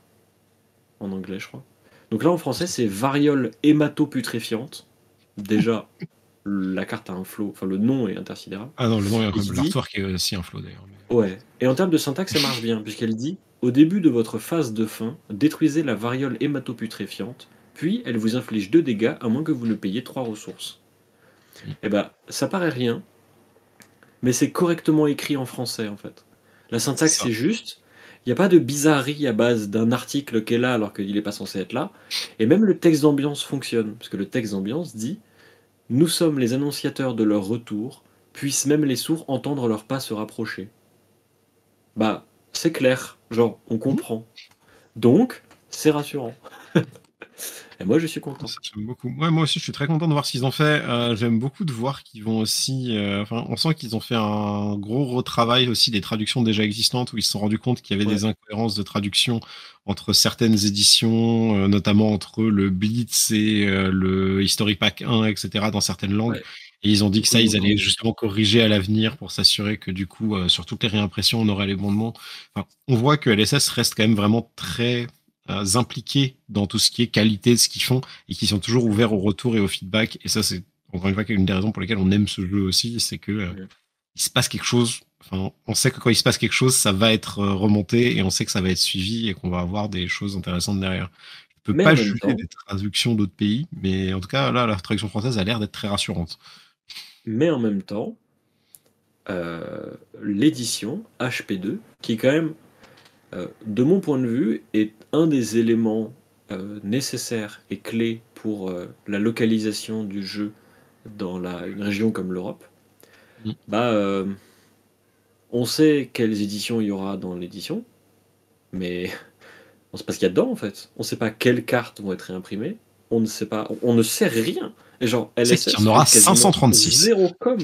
en anglais, je crois. Donc là, en français, c'est variole hématoputréfiante. Déjà, la carte a un flow, enfin le nom est intersidéral. Ah non, le nom est qui est aussi un flow d'ailleurs. Ouais, et en termes de syntaxe, ça marche bien, puisqu'elle dit Au début de votre phase de fin, détruisez la variole hématoputréfiante, puis elle vous inflige 2 dégâts à moins que vous ne payiez 3 ressources. Eh ben, ça paraît rien, mais c'est correctement écrit en français en fait. La syntaxe c'est juste, il n'y a pas de bizarrerie à base d'un article qui est là alors qu'il n'est pas censé être là, et même le texte d'ambiance fonctionne, parce que le texte d'ambiance dit Nous sommes les annonciateurs de leur retour, puissent même les sourds entendre leurs pas se rapprocher. Bah, c'est clair, genre, on comprend. Donc, c'est rassurant. Et moi, je suis content. Ça, J'aime beaucoup. Ouais, moi aussi, je suis très content de voir ce qu'ils ont fait. Euh, J'aime beaucoup de voir qu'ils vont aussi. euh, Enfin, on sent qu'ils ont fait un gros retravail aussi des traductions déjà existantes où ils se sont rendus compte qu'il y avait Ouais. des incohérences de traduction entre certaines éditions, euh, notamment entre le Blitz et le History Pack 1, etc., dans certaines langues. Ouais. Et ils ont dit que ça, ils allaient justement corriger à l'avenir pour s'assurer que du coup, euh, sur toutes les réimpressions, on aurait les bons noms. Enfin, on voit que LSS reste quand même vraiment très euh, impliqués dans tout ce qui est qualité de ce qu'ils font et qui sont toujours ouverts au retour et au feedback. Et ça, c'est encore une fois une des raisons pour lesquelles on aime ce jeu aussi, c'est que euh, Ouais. il se passe quelque chose. Enfin, on sait que quand il se passe quelque chose, ça va être euh, remonté et on sait que ça va être suivi et qu'on va avoir des choses intéressantes derrière. Je peux Mais pas juger temps- des traductions d'autres pays, mais en tout cas, là, la traduction française a l'air d'être très rassurante. Mais en même temps, euh, l'édition HP2, qui est quand même, euh, de mon point de vue, est un des éléments euh, nécessaires et clés pour euh, la localisation du jeu dans la, une région comme l'Europe, Mm. bah, euh, on sait quelles éditions il y aura dans l'édition, mais on sait pas ce qu'il y a dedans en fait. On sait pas quelles cartes vont être réimprimées. On ne sait pas, on ne sait rien. Et genre, LSS qu'il y en aura fait quasiment 536. Zéro com.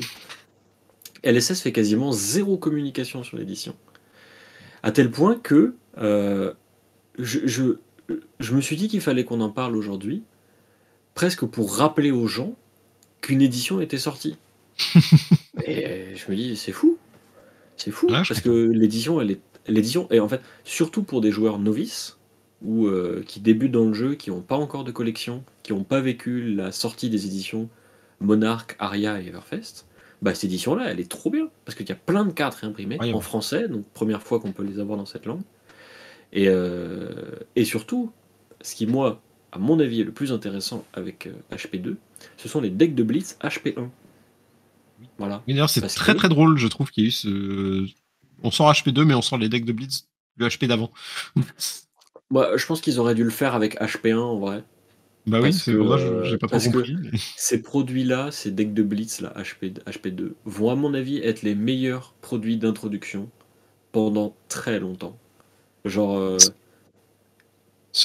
LSS fait quasiment zéro communication sur l'édition. À tel point que euh, je, je, je me suis dit qu'il fallait qu'on en parle aujourd'hui, presque pour rappeler aux gens qu'une édition était sortie. Et je me dis, c'est fou. C'est fou. Parce que l'édition, elle est. L'édition, et en fait, surtout pour des joueurs novices, ou euh, qui débutent dans le jeu, qui n'ont pas encore de collection, qui n'ont pas vécu la sortie des éditions Monarch, Aria et Everfest, bah cette édition-là, elle est trop bien, parce qu'il y a plein de cartes réimprimées Ouais, en ouais. français, donc première fois qu'on peut les avoir dans cette langue. Et, euh, et surtout, ce qui, moi, à mon avis, est le plus intéressant avec euh, HP2, ce sont les decks de Blitz HP1. Voilà. D'ailleurs, c'est très que- très drôle, je trouve, qu'il y a eu ce. On sort HP2, mais on sort les decks de Blitz du HP d'avant. Moi, je pense qu'ils auraient dû le faire avec HP1 en vrai. Bah oui, c'est euh, que j'ai pas trop compris. mais- Ces produits-là, ces decks de Blitz, là, HP, HP2, vont à mon avis être les meilleurs produits d'introduction pendant très longtemps. Genre, euh,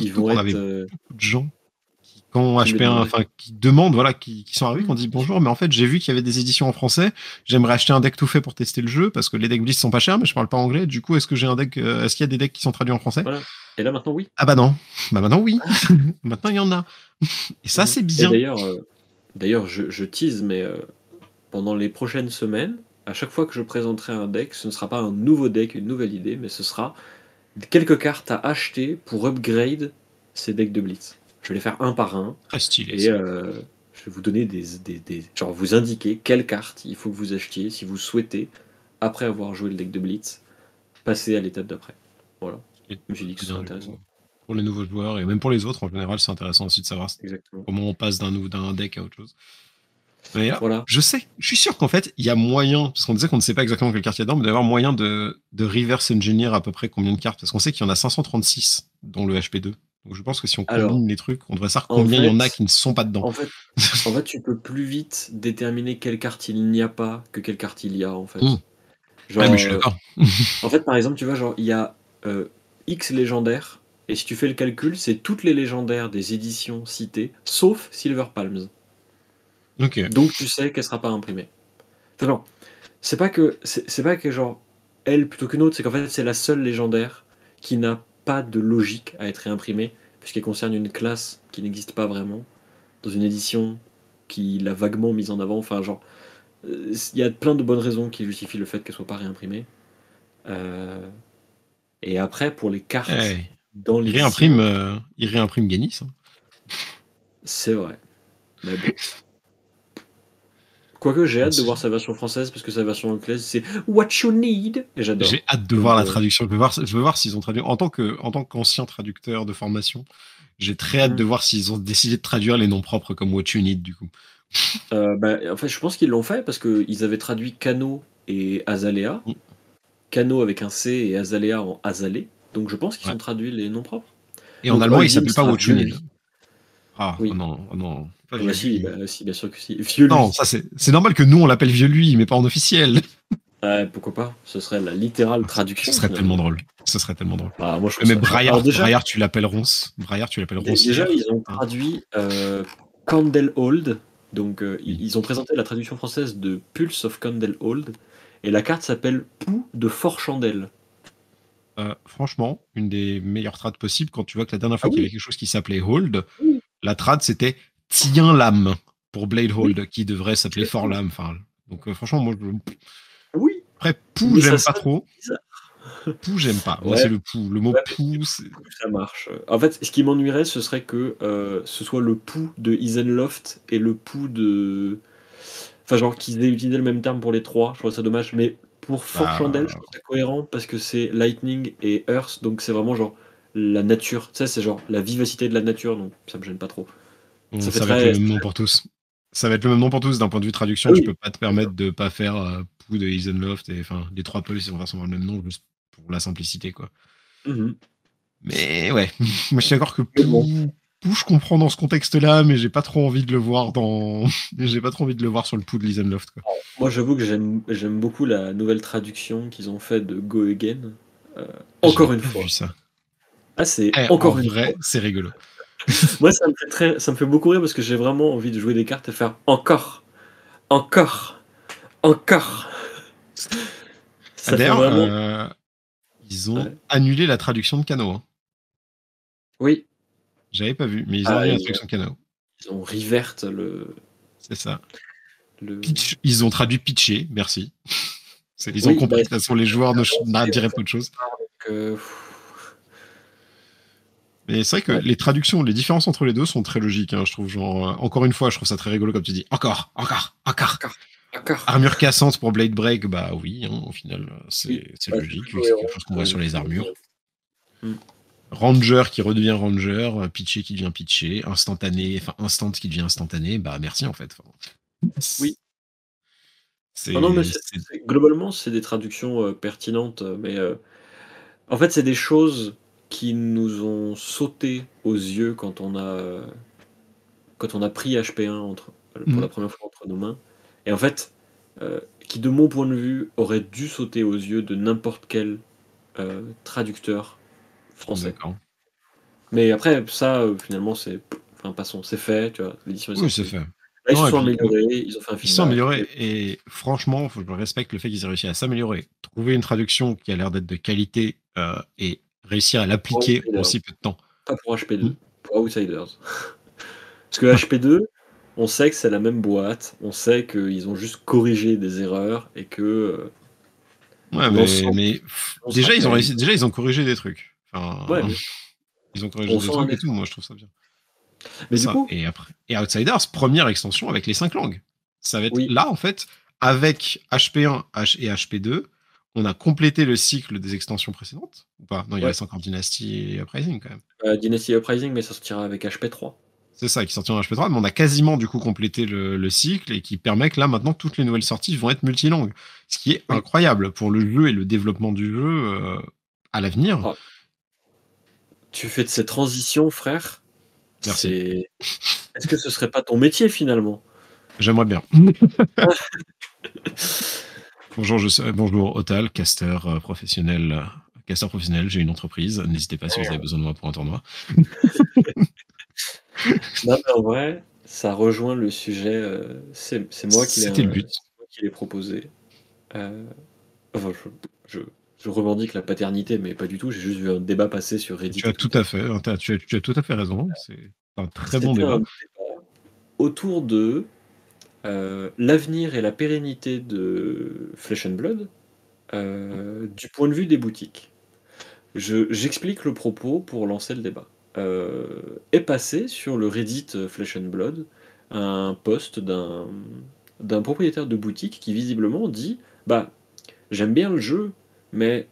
ils vont qu'on être. avait euh, beaucoup de gens qui, quand Qui HP1, demandaient. enfin, qui demandent, voilà, qui, qui sont arrivés, qui ont dit bonjour, mais en fait, j'ai vu qu'il y avait des éditions en français. J'aimerais acheter un deck tout fait pour tester le jeu parce que les decks Blitz sont pas chers, mais je parle pas anglais. Du coup, est-ce que j'ai un deck, euh, est-ce qu'il y a des decks qui sont traduits en français? Voilà. Et là maintenant, oui. Ah bah non. Bah maintenant, oui. maintenant, il y en a. Et ça, c'est bien. d'ailleurs, euh, d'ailleurs, je, je tease, mais euh, pendant les prochaines semaines, à chaque fois que je présenterai un deck, ce ne sera pas un nouveau deck, une nouvelle idée, mais ce sera quelques cartes à acheter pour upgrade ces decks de Blitz. Je vais les faire un par un. Très stylé. Et euh, je vais vous donner des, des, des- Genre, vous indiquer quelle carte il faut que vous achetiez si vous souhaitez, après avoir joué le deck de Blitz, passer à l'étape d'après. Voilà. Suis dit que c'est intéressant. Pour les nouveaux joueurs et même pour les autres, en général, c'est intéressant aussi de savoir Exactement. comment on passe d'un d'un deck à autre chose. Mais là, Voilà. je sais, je suis sûr qu'en fait, il y a moyen, parce qu'on disait qu'on ne sait pas exactement quelle carte il y a dedans, mais d'avoir moyen de, de reverse engineer à peu près combien de cartes, parce qu'on sait qu'il y en a 536 dans le HP2. Donc je pense que si on combine Alors, les trucs, on devrait savoir en combien il y en a qui ne sont pas dedans. En fait, en fait, tu peux plus vite déterminer quelle carte il n'y a pas que quelle carte il y a, en fait. Mm. Genre, Ouais, mais je suis euh, d'accord. en fait, par exemple, tu vois, genre, il y a euh, X légendaires, et si tu fais le calcul, c'est toutes les légendaires des éditions citées, sauf Silver Palms. Donc tu sais qu'elle sera pas imprimée. Enfin non, c'est pas que c'est pas que genre elle plutôt qu'une autre, c'est qu'en fait c'est la seule légendaire qui n'a pas de logique à être réimprimée puisqu'elle concerne une classe qui n'existe pas vraiment dans une édition qui l'a vaguement mise en avant. Enfin genre euh, il y a plein de bonnes raisons qui justifient le fait qu'elle soit pas réimprimée. Euh, Et après pour les cartes dans il réimprime, euh, il réimprime Ganis. hein. c'est vrai. Mais bon. Quoique j'ai hâte de voir sa version française parce que sa version anglaise c'est What you need et j'adore. J'ai hâte de voir la Euh, traduction. Je veux voir, je veux voir s'ils ont traduit. En tant que, en tant qu'ancien traducteur de formation, J'ai très hâte de Mmh. voir s'ils ont décidé de traduire les noms propres comme What You Need, du coup. Euh, bah, en fait, je pense qu'ils l'ont fait parce qu'ils avaient traduit Kano et Azalea. Mm. Kano avec un C et Azalea en Azalé. Donc je pense qu'ils Ouais. ont traduit les noms propres. Et en Donc, allemand, il s'appelle pas What You Need. Ah, Oui. oh non, oh non. Pas Ah vieux bah si, bah si, bien sûr que si. Vieux Non, lui. ça c'est c'est normal que nous on l'appelle vieux lui, mais pas en officiel. Ouais, pourquoi pas? Ce serait la littérale traduction. Ce serait finalement. tellement drôle. Ce serait tellement drôle. Ah, moi, je trouve Mais Braillard, Alors, déjà, Braillard, tu l'appelles Ronce. Braillard, tu l'appelles Ronce. déjà, ils ont traduit euh, Candlehold. Donc, euh, ils ils ont présenté la traduction française de Pulse of Candlehold. Et la carte s'appelle Pou de Fort Chandelle. Euh, franchement, une des meilleures trades possibles quand tu vois que la dernière fois Ah qu'il y oui. avait quelque chose qui s'appelait Hold, Oui. La trad c'était Tiens l'âme pour Blade Hold, qui devrait s'appeler Fort l'âme. Enfin, donc euh, franchement, moi, je- Oui, après Pou, j'aime pas trop. Pou, j'aime pas. Moi, Ouais. c'est le Pou. Le mot Ouais, Pou, ça marche. En fait, ce qui m'ennuierait, ce serait que euh, ce soit le Pou de Isenloft et le Pou de. Enfin, genre qu'ils aient utilisé le même terme pour les trois. Je trouve ça dommage. Mais pour Fort Bah, Chandelle, je trouve ça cohérent parce que c'est Lightning et Earth. Donc c'est vraiment genre la nature. Tu sais, c'est genre la vivacité de la nature. Donc ça me gêne pas trop. bon, ça va très- être le même nom pour tous. Ça va être le même nom pour tous d'un point de vue traduction. Ah oui. Tu peux pas te permettre de pas faire euh, Pou de Isenloft et enfin les trois ils vont forcément le même nom juste pour la simplicité quoi. Mhm. Mais ouais, moi je suis d'accord que Pou, bon. Pou, je comprends dans ce contexte-là, mais j'ai pas trop envie de le voir dans. j'ai pas trop envie de le voir sur le Pou de Lisenloft quoi. Moi, j'avoue que j'aime beaucoup la nouvelle traduction qu'ils ont fait de Go Again. Euh, encore une fois. vu ça. Ah, c'est Eh, encore en une vrai, c'est rigolo. Moi, ça me fait très, ça me fait beaucoup rire parce que j'ai vraiment envie de jouer des cartes et faire encore, encore, encore. D'ailleurs, vraiment. euh, ils ont Ouais. annulé la traduction de Cano. hein. Oui, J'avais pas vu, mais ils ont Ah, annulé la traduction de Cano. ils ont revert le. C'est ça. le... Pitch, ils ont traduit pitché, merci. Ils ont compris bah, que de toute façon les joueurs ne ne diraient pas. Donc, euh, pff, Mais c'est vrai que Ouais. les traductions, les différences entre les deux sont très logiques, hein, je trouve. Genre, euh, encore une fois, je trouve ça très rigolo comme tu dis. Encore, encore, encore. encore. Armure cassante pour Blade Break, bah oui, hein, au final, euh, c'est Oui. c'est Bah, logique, c'est quelque chose qu'on voit sur les armures. Mm. Ranger qui redevient Ranger, euh, pitché qui devient pitché, instantané, enfin instant qui devient instantané, bah merci en fait. Oui. C'est Ah non, mais c'est- c'est- c'est- globalement, c'est des traductions euh, pertinentes, mais euh, en fait, c'est des choses qui nous ont sauté aux yeux quand on a quand on a pris HP1 entre, pour Mhm. la première fois entre nos mains, et en fait, euh, qui de mon point de vue aurait dû sauter aux yeux de n'importe quel euh, traducteur français. Mais après, ça, euh, finalement, c'est, enfin, passons, c'est fait, tu vois, l'édition Oui, c'est fait. Là, ils se sont puis, améliorés, ils ont fait un Ils film. se sont améliorés et franchement, je respecte le fait qu'ils aient réussi à s'améliorer, trouver une traduction qui a l'air d'être de qualité euh, et réussir à l'appliquer en si peu de temps. Pas pour HP2, Mm. pour Outsiders. Parce que HP2, on sait que c'est la même boîte, on sait qu'ils ont juste corrigé des erreurs et que. euh, Ouais, mais, déjà ils ont réussi, déjà ils ont corrigé des trucs. Enfin, Ouais, mais- ils ont corrigé On des trucs et tout. Moi, je trouve ça bien. Mais Ça. du coup, Et après, et Outsiders, première extension avec les cinq langues. Ça va être Oui. là en fait, avec HP1 H et HP2, on a complété le cycle des extensions précédentes ou pas? Non, il Ouais. reste encore Dynasty et Uprising quand même. euh, Dynasty Uprising, mais ça sortira avec HP3. C'est ça, qui sortira en HP3, mais on a quasiment du coup complété le, le cycle et qui permet que là maintenant toutes les nouvelles sorties vont être multilangues. Ce qui est Oui. incroyable pour le jeu et le développement du jeu euh, à l'avenir. Ah. Tu fais de ces transitions, frère. Merci. Est-ce que ce serait pas ton métier finalement? J'aimerais bien. bonjour, je bonjour Otal, caster euh, professionnel. euh, professionnel, j'ai une entreprise. N'hésitez pas si vous avez besoin de moi pour un tournoi. Non, mais en vrai, ça rejoint le sujet. euh, c'est moi qui l'ai le proposé. Euh, enfin, je, je, je revendique la paternité, mais pas du tout. J'ai juste vu un débat passer sur Reddit. Tu as tout à fait, tu as, tu as tout à fait raison. C'est un très bon C'était débat. un débat autour de euh, l'avenir et la pérennité de Flesh and Blood euh, du point de vue des boutiques. Je- J'explique le propos pour lancer le débat. Euh, est passé sur le Reddit Flesh and Blood un post d'un propriétaire de boutique qui visiblement dit bah j'aime bien le jeu mais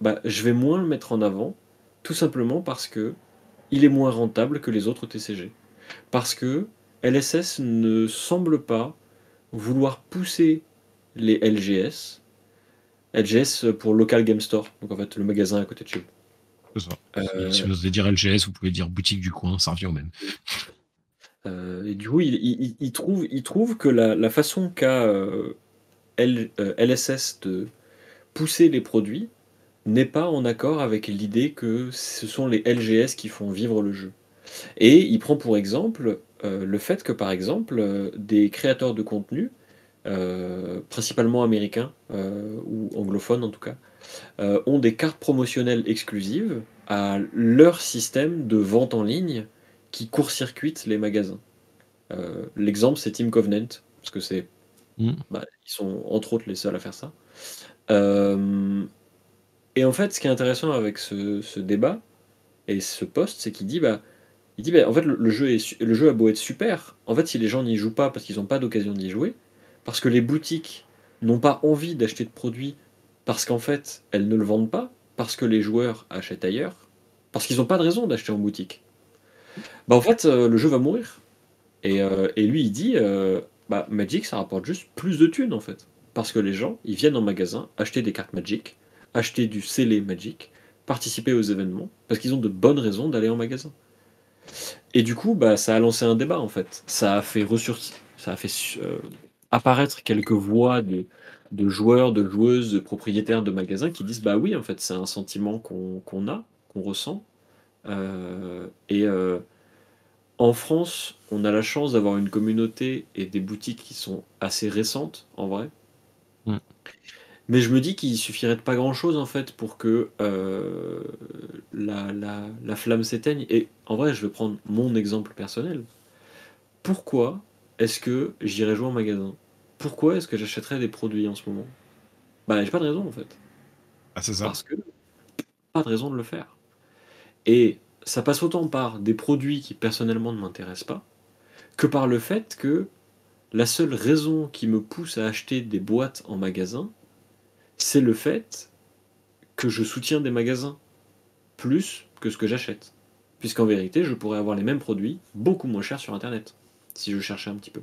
bah, je vais moins le mettre en avant tout simplement parce que il est moins rentable que les autres TCG. Parce que LSS ne semble pas vouloir pousser les LGS. LGS pour Local Game Store, donc en fait le magasin à côté de chez vous. Euh, si vous osez dire LGS, vous pouvez dire boutique du coin, ça revient au même. Euh, et du coup, il, trouve, il trouve que la, façon qu'a euh, LSS de pousser les produits n'est pas en accord avec l'idée que ce sont les LGS qui font vivre le jeu. Et il prend pour exemple le fait que, par exemple, des créateurs de contenu, principalement américains ou anglophones en tout cas, ont des cartes promotionnelles exclusives à leur système de vente en ligne qui court-circuite les magasins. Euh, l'exemple, c'est Team Covenant, parce que c'est. Mm. Bah, ils sont entre autres les seuls à faire ça. Euh, et en fait, ce qui est intéressant avec ce, débat et ce post, c'est qu'il dit bah, il dit bah, en fait, le, jeu est, le jeu a beau être super, en fait, si les gens n'y jouent pas parce qu'ils n'ont pas d'occasion d'y jouer, parce que les boutiques n'ont pas envie d'acheter de produits parce qu'en fait, elles ne le vendent pas, parce que les joueurs achètent ailleurs, parce qu'ils n'ont pas de raison d'acheter en boutique bah en fait, euh, le jeu va mourir. Et, euh, lui, il dit, euh, bah, Magic, ça rapporte juste plus de thunes, en fait. Parce que les gens, ils viennent en magasin acheter des cartes Magic, acheter du scellé Magic, participer aux événements, parce qu'ils ont de bonnes raisons d'aller en magasin. Et du coup, bah, ça a lancé un débat, en fait. Ça a fait, ça a fait apparaître quelques voix de, de joueurs, de joueuses, de propriétaires de magasins qui disent, bah oui, en fait, c'est un sentiment qu'on a, qu'on ressent, euh, et euh, en France, on a la chance d'avoir une communauté et des boutiques qui sont assez récentes, en vrai. Mm. Mais je me dis qu'il suffirait de pas grand-chose, en fait, pour que euh, la, la, flamme s'éteigne. Et en vrai, je vais prendre mon exemple personnel. Pourquoi est-ce que j'irais jouer en magasin? Pourquoi est-ce que j'achèterais des produits en ce moment? Bah, j'ai pas de raison, en fait. Ah, c'est ça. Parce que pas de raison de le faire. Et ça passe autant par des produits qui personnellement ne m'intéressent pas, que par le fait que la seule raison qui me pousse à acheter des boîtes en magasin, c'est le fait que je soutiens des magasins plus que ce que j'achète. Puisqu'en vérité, je pourrais avoir les mêmes produits beaucoup moins chers sur Internet, si je cherchais un petit peu.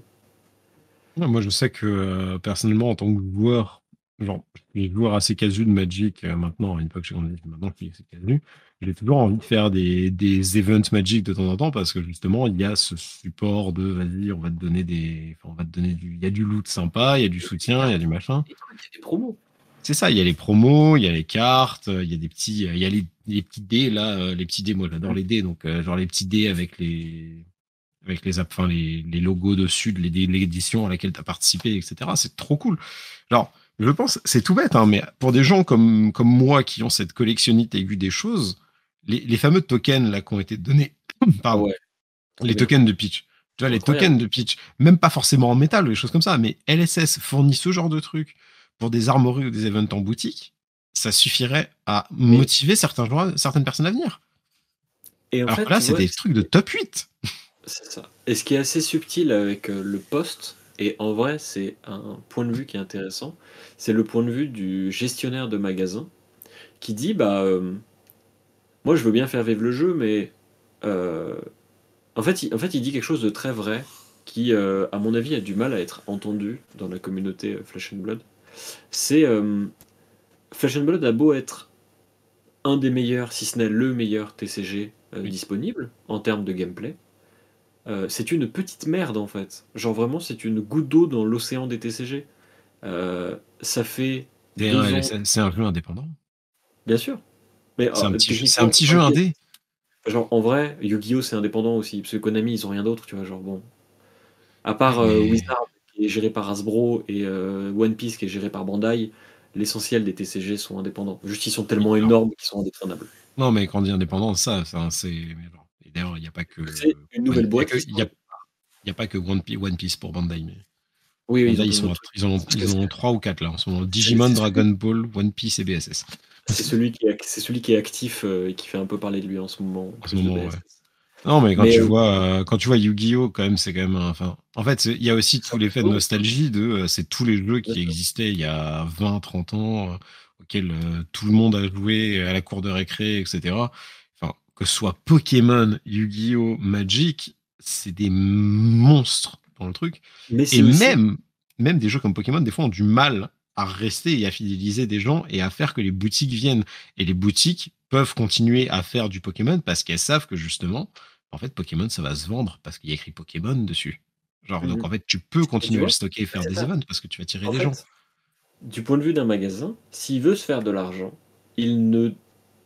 Moi, je sais que euh, personnellement, en tant que joueur, genre, je suis joueur assez casu de Magic euh, maintenant, à une époque, maintenant je suis assez casu j'ai toujours envie de faire des, des events Magic de temps en temps parce que justement, il y a ce support de vas-y, on va te donner des. on va te donner du. Il y a du loot sympa, il y a du soutien, il y a du machin. Il y a des promos. C'est ça, il y a les promos, il y a les cartes, il y a des petits. Il y a les, les petits dés là, euh, les petits dés, moi j'adore les dés, donc euh, genre les petits dés avec les. Avec les, enfin, les, les logos dessus de l'édition à laquelle tu as participé, etc. C'est trop cool. Genre, je pense, c'est tout bête, hein, mais pour des gens comme, comme moi qui ont cette collectionnite aiguë des choses, les, fameux tokens là qui ont été donnés, pardon, les tokens de pitch. Tu vois, les tokens de pitch, même pas forcément en métal ou des choses comme ça, mais LSS fournit ce genre de trucs pour des armories ou des events en boutique, ça suffirait à motiver certains joueurs, certaines personnes à venir. Et Alors fait, là, c'est des trucs de top 8. C'est ça. Et ce qui est assez subtil avec euh, le poste, et en vrai, c'est un point de vue qui est intéressant, c'est le point de vue du gestionnaire de magasin qui dit bah. Euh, moi, je veux bien faire vivre le jeu, mais euh, en, fait, il, en fait, il dit quelque chose de très vrai qui, euh, à mon avis, a du mal à être entendu dans la communauté Flesh and Blood. C'est Flesh and Blood a beau être un des meilleurs, si ce n'est le meilleur TCG disponible en termes de gameplay. c'est une petite merde en fait. Genre vraiment, c'est une goutte d'eau dans l'océan des TCG. ça fait. C'est un jeu indépendant. Bien sûr. C'est un, euh, petit, un petit jeu indé. Genre, en vrai, Yu-Gi-Oh! c'est indépendant aussi, parce que Konami, ils ont rien d'autre, tu vois, genre, bon. À part euh, Wizard, est géré par Hasbro, et euh, One Piece, qui est géré par Bandai, l'essentiel des TCG sont indépendants. Juste, ils sont tellement énormes qu'ils sont indétrônables. Non, mais quand on dit indépendant, ça, ça c'est. D'ailleurs, il n'y a pas que. C'est une nouvelle boîte. Il n'y a, pas que One Piece pour Bandai, mais. Oui, oui, ils, sont, ils, ont, ils ont trois ou quatre là en ce moment. Digimon, Dragon Ball, One Piece et BSS. C'est celui, qui est, celui qui est actif euh, et qui fait un peu parler de lui en ce moment. En ce moment ouais. Non, mais quand tu euh, vois, euh, quand tu vois Yu-Gi-Oh, quand même, c'est quand même, enfin, en fait, il y a aussi tout l'effet de nostalgie de, c'est tous les jeux qui existaient il y a 20, 30 ans, auxquels tout le monde a joué à la cour de récré, etc. Enfin, que ce soit Pokémon, Yu-Gi-Oh, Magic, c'est des monstres dans le truc. Mais Et aussi même, même des jeux comme Pokémon, des fois, ont du mal à rester et à fidéliser des gens et à faire que les boutiques viennent. Et les boutiques peuvent continuer à faire du Pokémon parce qu'elles savent que justement, en fait, Pokémon, ça va se vendre parce qu'il y a écrit Pokémon dessus. Genre, donc Mmh en fait, tu peux continuer à le stocker et faire des ça. events parce que tu vas tirer En des gens. du point de vue d'un magasin, s'il veut se faire de l'argent, il ne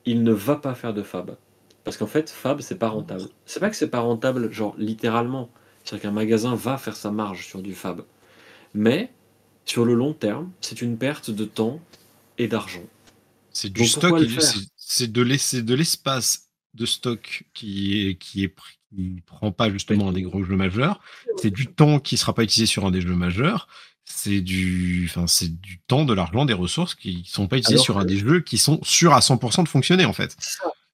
il ne va pas faire de fab. Parce qu'en fait, fab, c'est pas rentable. C'est pas que c'est pas rentable, genre littéralement. C'est-à-dire qu'un magasin va faire sa marge sur du fab. Mais, sur le long terme, c'est une perte de temps et d'argent. C'est du Donc stock, c'est de l'espace de stock qui est qui est prend pas justement un des gros jeux majeurs. C'est du temps qui sera pas utilisé sur un des jeux majeurs. C'est du, enfin, c'est du temps, de l'argent, des ressources qui sont pas utilisés Alors sur un des jeux qui sont sûrs à 100% de fonctionner en fait.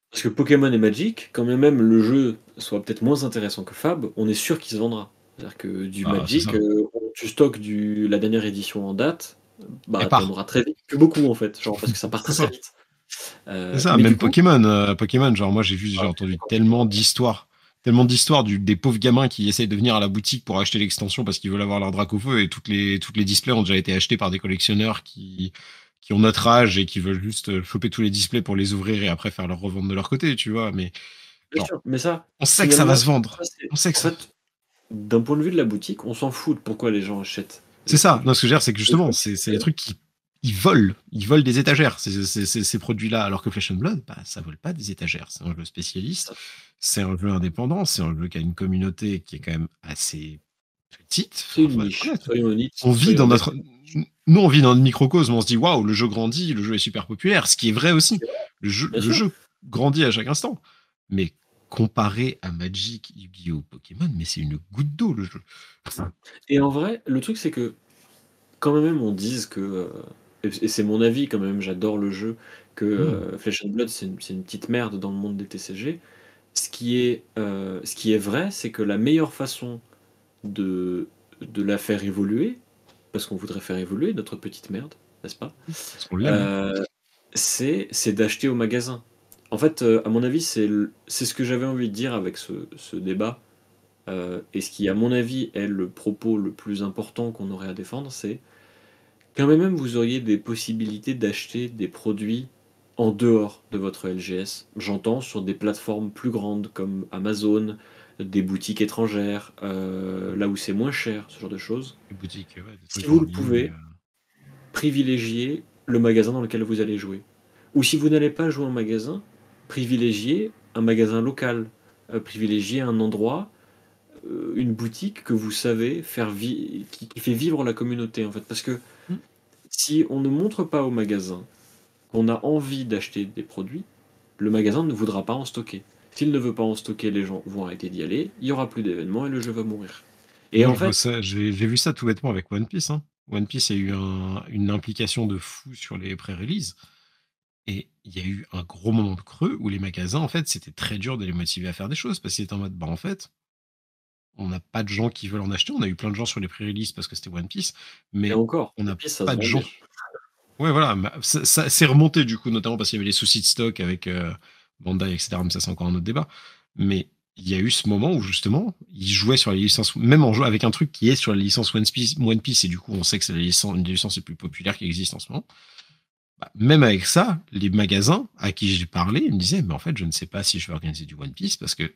Parce que Pokémon et Magic, quand même le jeu soit peut-être moins intéressant que Fab, on est sûr qu'il se vendra. C'est-à-dire que du Ah, Magic, euh, tu stockes du, la dernière édition en date, bah t'en auras très vite, plus beaucoup en fait, genre parce que ça part très vite. Euh, C'est ça, même coup, Pokémon, euh, Pokémon, genre moi j'ai vu, j'ai Ah, entendu tellement d'histoires, tellement d'histoires des pauvres gamins qui essayent de venir à la boutique pour acheter l'extension parce qu'ils veulent avoir leur Dracofeu et toutes les toutes les displays ont déjà été achetés par des collectionneurs qui qui ont notre âge et qui veulent juste euh, choper tous les displays pour les ouvrir et après faire leur revente de leur côté, tu vois. Mais bien genre, sûr, mais ça, on sait que ça va se vendre. On sait que ça. fait, d'un point de vue de la boutique, on s'en fout de pourquoi les gens achètent. C'est ça. Non, ce que je veux dire, c'est que justement, c'est c'est des trucs qui ils volent, ils volent des étagères, ces, ces- ces- ces produits-là, alors que Flesh and Blood, bah, ça vole pas des étagères. C'est un jeu spécialiste, c'est un jeu indépendant, c'est un jeu qui a une communauté qui est quand même assez petite. C'est une niche. On vit dans notre, nous on vit dans notre microcosme, on se dit waouh, le jeu grandit, le jeu est super populaire, ce qui est vrai aussi. Le jeu, le jeu grandit à chaque instant, mais comparé à Magic, Yu-Gi-Oh, Pokémon, mais c'est une goutte d'eau le jeu. Et en vrai, le truc c'est que quand même on dise que, euh, et c'est mon avis quand même, j'adore le jeu, que euh, Flesh and Blood c'est une, c'est une petite merde dans le monde des TCG. Ce qui est, euh, ce qui est vrai, c'est que la meilleure façon de, de la faire évoluer, parce qu'on voudrait faire évoluer notre petite merde, n'est-ce pas Parce qu'on l'aime. Euh, c'est c'est d'acheter au magasin. En fait, euh, à mon avis, c'est le- c'est ce que j'avais envie de dire avec ce, ce débat. Euh, et ce qui, à mon avis, est le propos le plus important qu'on aurait à défendre, c'est quand même vous auriez des possibilités d'acheter des produits en dehors de votre LGS. J'entends sur des plateformes plus grandes comme Amazon, des boutiques étrangères, euh, là où c'est moins cher, ce genre de choses. Ouais, Si vous le pouvez, euh, privilégiez le magasin dans lequel vous allez jouer. Ou si vous n'allez pas jouer en magasin, privilégiez un magasin local, euh, privilégiez un endroit, une boutique que vous savez faire qui, qui fait vivre la communauté en fait. Parce que. Si on ne montre pas au magasin qu'on a envie d'acheter des produits, le magasin ne voudra pas en stocker. S'il ne veut pas en stocker, les gens vont arrêter d'y aller, il y aura plus d'événements et le jeu va mourir. Et Moi, en fait, j'ai j'ai vu ça tout bêtement avec One Piece. hein. One Piece a eu un- une implication de fou sur les pré-releases. Et il y a eu un gros moment de creux où les magasins, en fait, c'était très dur de les motiver à faire des choses parce qu'ils étaient en mode, bah, en fait, on n'a pas de gens qui veulent en acheter. On a eu plein de gens sur les pré-releases parce que c'était One Piece, mais et encore, on n'a pas de gens. bien. Ouais, voilà, ça, ça s'est remonté du coup, notamment parce qu'il y avait les soucis de stock avec euh, Bandai, etc. Mais ça, c'est encore un autre débat. Mais il y a eu ce moment où justement, ils jouaient sur les licences, même en jouant avec un truc qui est sur les licences One Piece, One Piece et du coup, on sait que c'est la licence, une des licences les plus populaires qui existent en ce moment. Bah, même avec ça, les magasins à qui j'ai parlé, ils me disaient, mais en fait, je ne sais pas si je vais organiser du One Piece parce que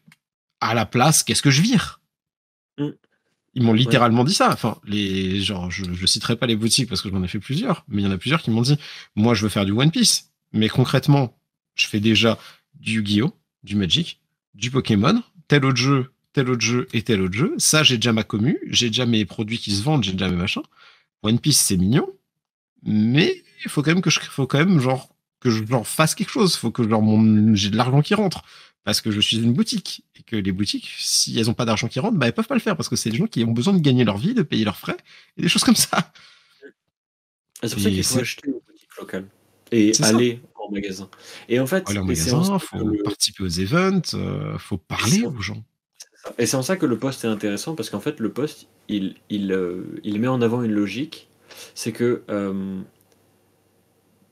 à la place, qu'est-ce que je vire? Mm. Ils m'ont littéralement dit ça. Enfin, les, genre, je, je citerai pas les boutiques parce que j'en ai fait plusieurs, mais il y en a plusieurs qui m'ont dit, moi, je veux faire du One Piece, mais concrètement, je fais déjà du Yu-Gi-Oh, du Magic, du Pokémon, tel autre jeu, tel autre jeu et tel autre jeu. Ça, j'ai déjà ma commu, j'ai déjà mes produits qui se vendent, j'ai déjà mes machins. One Piece, c'est mignon, mais il faut quand même que je, faut quand même genre que je genre fasse quelque chose. Faut que genre mon, j'ai de l'argent qui rentre parce que je suis une boutique et que les boutiques, si elles ont pas d'argent qui rentre, bah elles peuvent pas le faire parce que c'est des gens qui ont besoin de gagner leur vie, de payer leurs frais et des choses comme ça. C'est pour ça qu'il faut acheter aux boutiques locales et C'est ça. aller en magasin. Et en fait, aller en magasin, ça faut le- participer aux events, euh, faut parler aux gens. Et c'est en ça que le poste est intéressant parce qu'en fait, le poste, il, il, euh, il met en avant une logique. C'est que euh,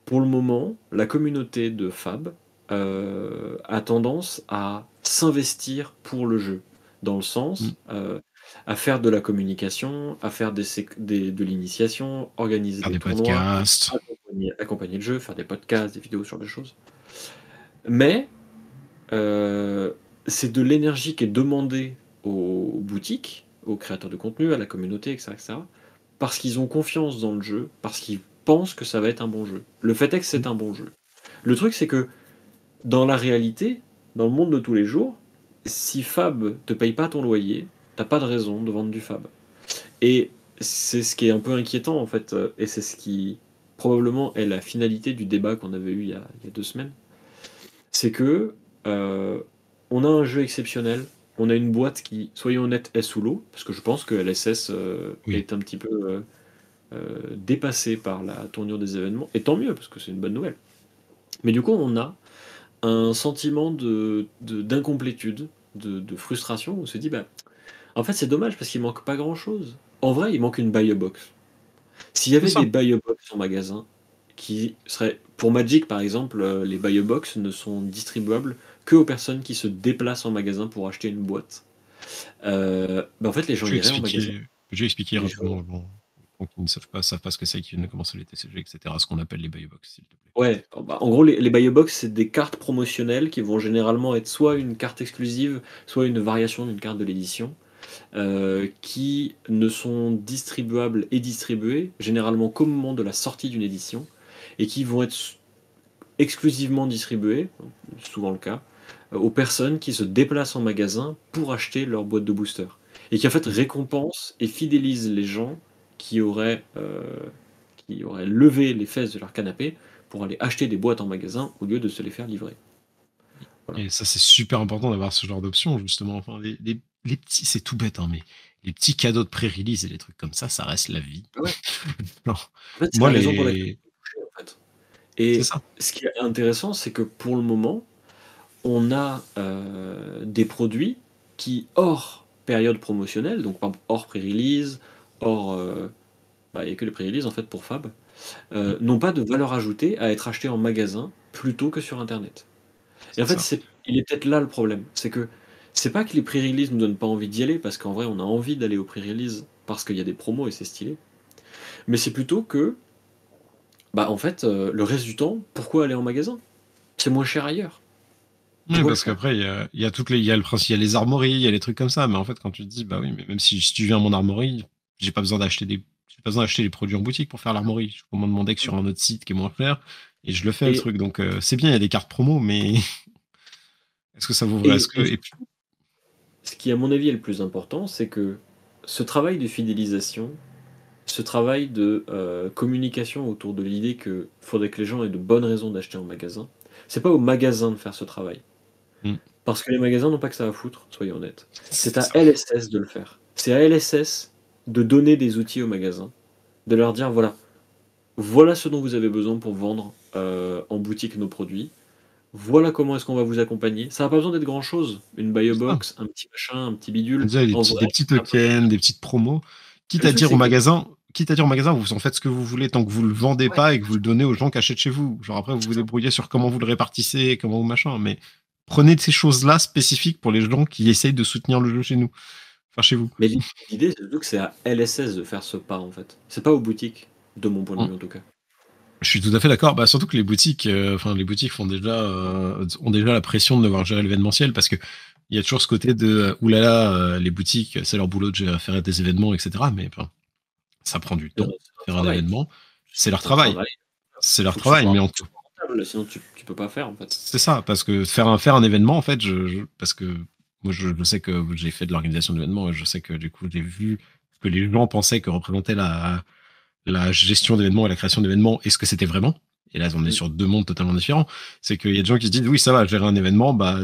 pour le moment, la communauté de Fab euh, a tendance à s'investir pour le jeu, dans le sens Mm. euh, à faire de la communication, à faire des, de l'initiation, organiser Faire des des tournois, podcasts. accompagner, accompagner le jeu, faire des podcasts, des vidéos sur des choses. Mais euh, c'est de l'énergie qui est demandée aux boutiques, aux créateurs de contenu, à la communauté, etc. etc., parce qu'ils ont confiance dans le jeu, parce qu'ils pensent que ça va être un bon jeu. Le fait est que c'est un bon jeu. Le truc, c'est que dans la réalité, dans le monde de tous les jours, si Fab te paye pas ton loyer, t'as pas de raison de vendre du Fab. Et c'est ce qui est un peu inquiétant en fait, euh, et c'est ce qui probablement est la finalité du débat qu'on avait eu il y a, il y a deux semaines. C'est que euh, on a un jeu exceptionnel, on a une boîte qui, soyons honnêtes, est sous l'eau, parce que je pense que LSS euh, Oui. est un petit peu euh, dépassée par la tournure des événements, et tant mieux, parce que c'est une bonne nouvelle. Mais du coup, on a un sentiment de, de- d'incomplétude, de, de frustration. On se dit, bah, en fait, c'est dommage parce qu'il manque pas grand chose. En vrai, il manque une buy box. S'il y avait des buy box en magasin, qui seraient. Pour Magic, par exemple, euh, les buy box ne sont distribuables que aux personnes qui se déplacent en magasin pour acheter une boîte. Euh, bah, en fait, les gens iraient en magasin. je vais expliquer rapidement bon, pour qui ne savent pas, savent pas ce que c'est, qui viennent de commencer les TCG, etc. Ce qu'on appelle les buy box, s'il te plaît. Ouais, bah, en gros, les, les c'est des cartes promotionnelles qui vont généralement être soit une carte exclusive, soit une variation d'une carte de l'édition, euh, qui ne sont distribuables et distribuées généralement qu'au moment de la sortie d'une édition, et qui vont être exclusivement distribuées, souvent le cas, euh, aux personnes qui se déplacent en magasin pour acheter leur boîte de booster. Et qui en fait récompensent et fidélisent les gens qui auraient, euh, qui auraient levé les fesses de leur canapé pour aller acheter des boîtes en magasin au lieu de se les faire livrer. Voilà. Et ça, c'est super important d'avoir ce genre d'option, justement. Enfin, les, les- les petits, c'est tout bête, hein, mais les petits cadeaux de pré-release et les trucs comme ça, ça reste la vie. Ouais. Non. En fait, c'est Moi, la raison pour les- laquelle en fait. Et ce qui est intéressant, c'est que pour le moment, on a euh, des produits qui, hors période promotionnelle, donc hors pré-release, hors. euh, bah, il n'y a que les pré-release en fait pour Fab, euh, n'ont pas de valeur ajoutée à être achetés en magasin plutôt que sur Internet. Et en fait, il est peut-être là le problème. C'est que c'est pas que les pré-release nous donnent pas envie d'y aller, parce qu'en vrai, on a envie d'aller aux pré-release parce qu'il y a des promos et c'est stylé. Mais c'est plutôt que, bah en fait, euh, le reste du temps, pourquoi aller en magasin? C'est moins cher ailleurs. Oui, parce qu'après, il y a, il y a toutes les, il y a le principe, il y a les armories, il y a les trucs comme ça. Mais en fait, quand tu te dis, bah oui, mais même si, si tu viens à mon armorie, j'ai pas besoin d'acheter des, j'ai pas besoin d'acheter les produits en boutique pour faire l'armorie. Je m'en demander que sur un autre site qui est moins cher et je le fais Et- le truc. Donc euh, c'est bien, il y a des cartes promo, mais est-ce que ça vaut Et- vrai Est-ce que et- Ce qui, à mon avis, est le plus important, c'est que ce travail de fidélisation, ce travail de euh, communication autour de l'idée que faudrait que les gens aient de bonnes raisons d'acheter en magasin, c'est pas au magasin de faire ce travail. Mm. Parce que les magasins n'ont pas que ça à foutre, soyons honnêtes. C'est à. LSS de le faire. C'est à LSS de donner des outils aux magasins, de leur dire voilà, voilà ce dont vous avez besoin pour vendre euh, en boutique nos produits. Voilà comment est-ce qu'on va vous accompagner. Ça n'a pas besoin d'être grand chose. Une buy box, un petit machin, un petit bidule. Des, petits, vrai, des petits tokens, des petites promos. Quitte Le à dire au magasin, quitte à dire au magasin, vous en faites ce que vous voulez tant que vous le vendez Ouais. pas et que vous le donnez aux gens qui achètent chez vous. Genre après, vous vous débrouillez sur comment vous le répartissez, comment vous machin. Mais prenez de ces choses-là spécifiques pour les gens qui essayent de soutenir le jeu chez nous. Enfin, chez vous. Mais l'idée, c'est surtout que c'est à LSS de faire ce pas, en fait. C'est pas aux boutiques, de mon point de vue, en tout cas. Je suis tout à fait d'accord. Bah, surtout que les boutiques, euh, enfin les boutiques font déjà, euh, ont déjà la pression de devoir gérer l'événementiel parce que il y a toujours ce côté de euh, oulala, euh, les boutiques, c'est leur boulot de gérer- faire des événements, etc. Mais ça prend du temps. Faire un événement, c'est leur travail. C'est leur travail, mais en rentable, Sinon, tu, tu peux pas faire, en fait. C'est ça, parce que faire un, faire un événement, en fait, je, je- parce que moi, je, je sais que j'ai fait de l'organisation d'événements et je sais que du coup, j'ai vu ce que les gens pensaient que représentait la, la gestion d'événements et la création d'événements et ce que c'était vraiment. Et là, on est Mm. sur deux mondes totalement différents. C'est qu'il y a des gens qui se disent, oui, ça va, gérer un événement, bah,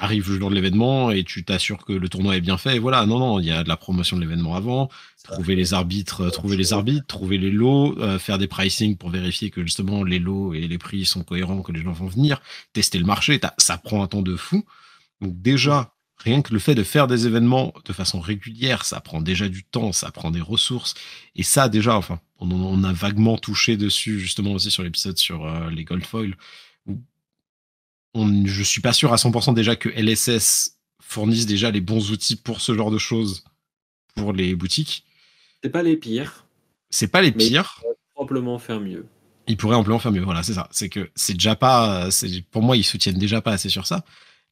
arrive le jour de l'événement et tu t'assures que le tournoi est bien fait. Et voilà, non, non, il y a de la promotion de l'événement avant, trouver les arbitres, euh, trouver les arbitres, trouver les lots, euh, faire des pricing pour vérifier que justement les lots et les prix sont cohérents, que les gens vont venir, tester le marché, ça prend un temps de fou. Donc déjà, rien que le fait de faire des événements de façon régulière, ça prend déjà du temps, ça prend des ressources. Et ça déjà, enfin, on, a vaguement touché dessus justement aussi sur l'épisode sur euh, les gold foil, où on, je suis pas sûr à 100% déjà que LSS fournisse déjà les bons outils pour ce genre de choses pour les boutiques. C'est pas les pires. C'est pas les pires. Mais probablement faire mieux. Ils pourraient amplement faire mieux. Voilà, c'est ça. C'est que c'est déjà pas. Pour moi, ils soutiennent déjà pas assez sur ça.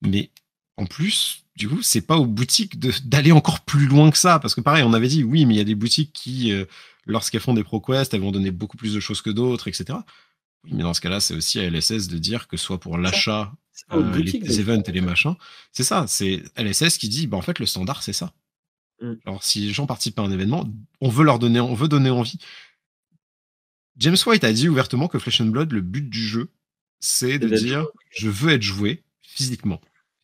Mais en plus, du coup, c'est pas aux boutiques d'aller encore plus loin que ça. Parce que pareil, on avait dit, oui, mais il y a des boutiques qui, euh, lorsqu'elles font des ProQuest, elles vont donner beaucoup plus de choses que d'autres, etc. Oui, mais dans ce cas-là, c'est aussi à LSS de dire que soit pour l'achat, euh, les, events et les machins, c'est ça. C'est LSS qui dit, bah, en fait, le standard, c'est ça. Mm. Alors, si les gens participent à un événement, on veut leur donner, on veut donner envie. James White a dit ouvertement que Flesh and Blood, le but du jeu, c'est de dire je veux être joué physiquement.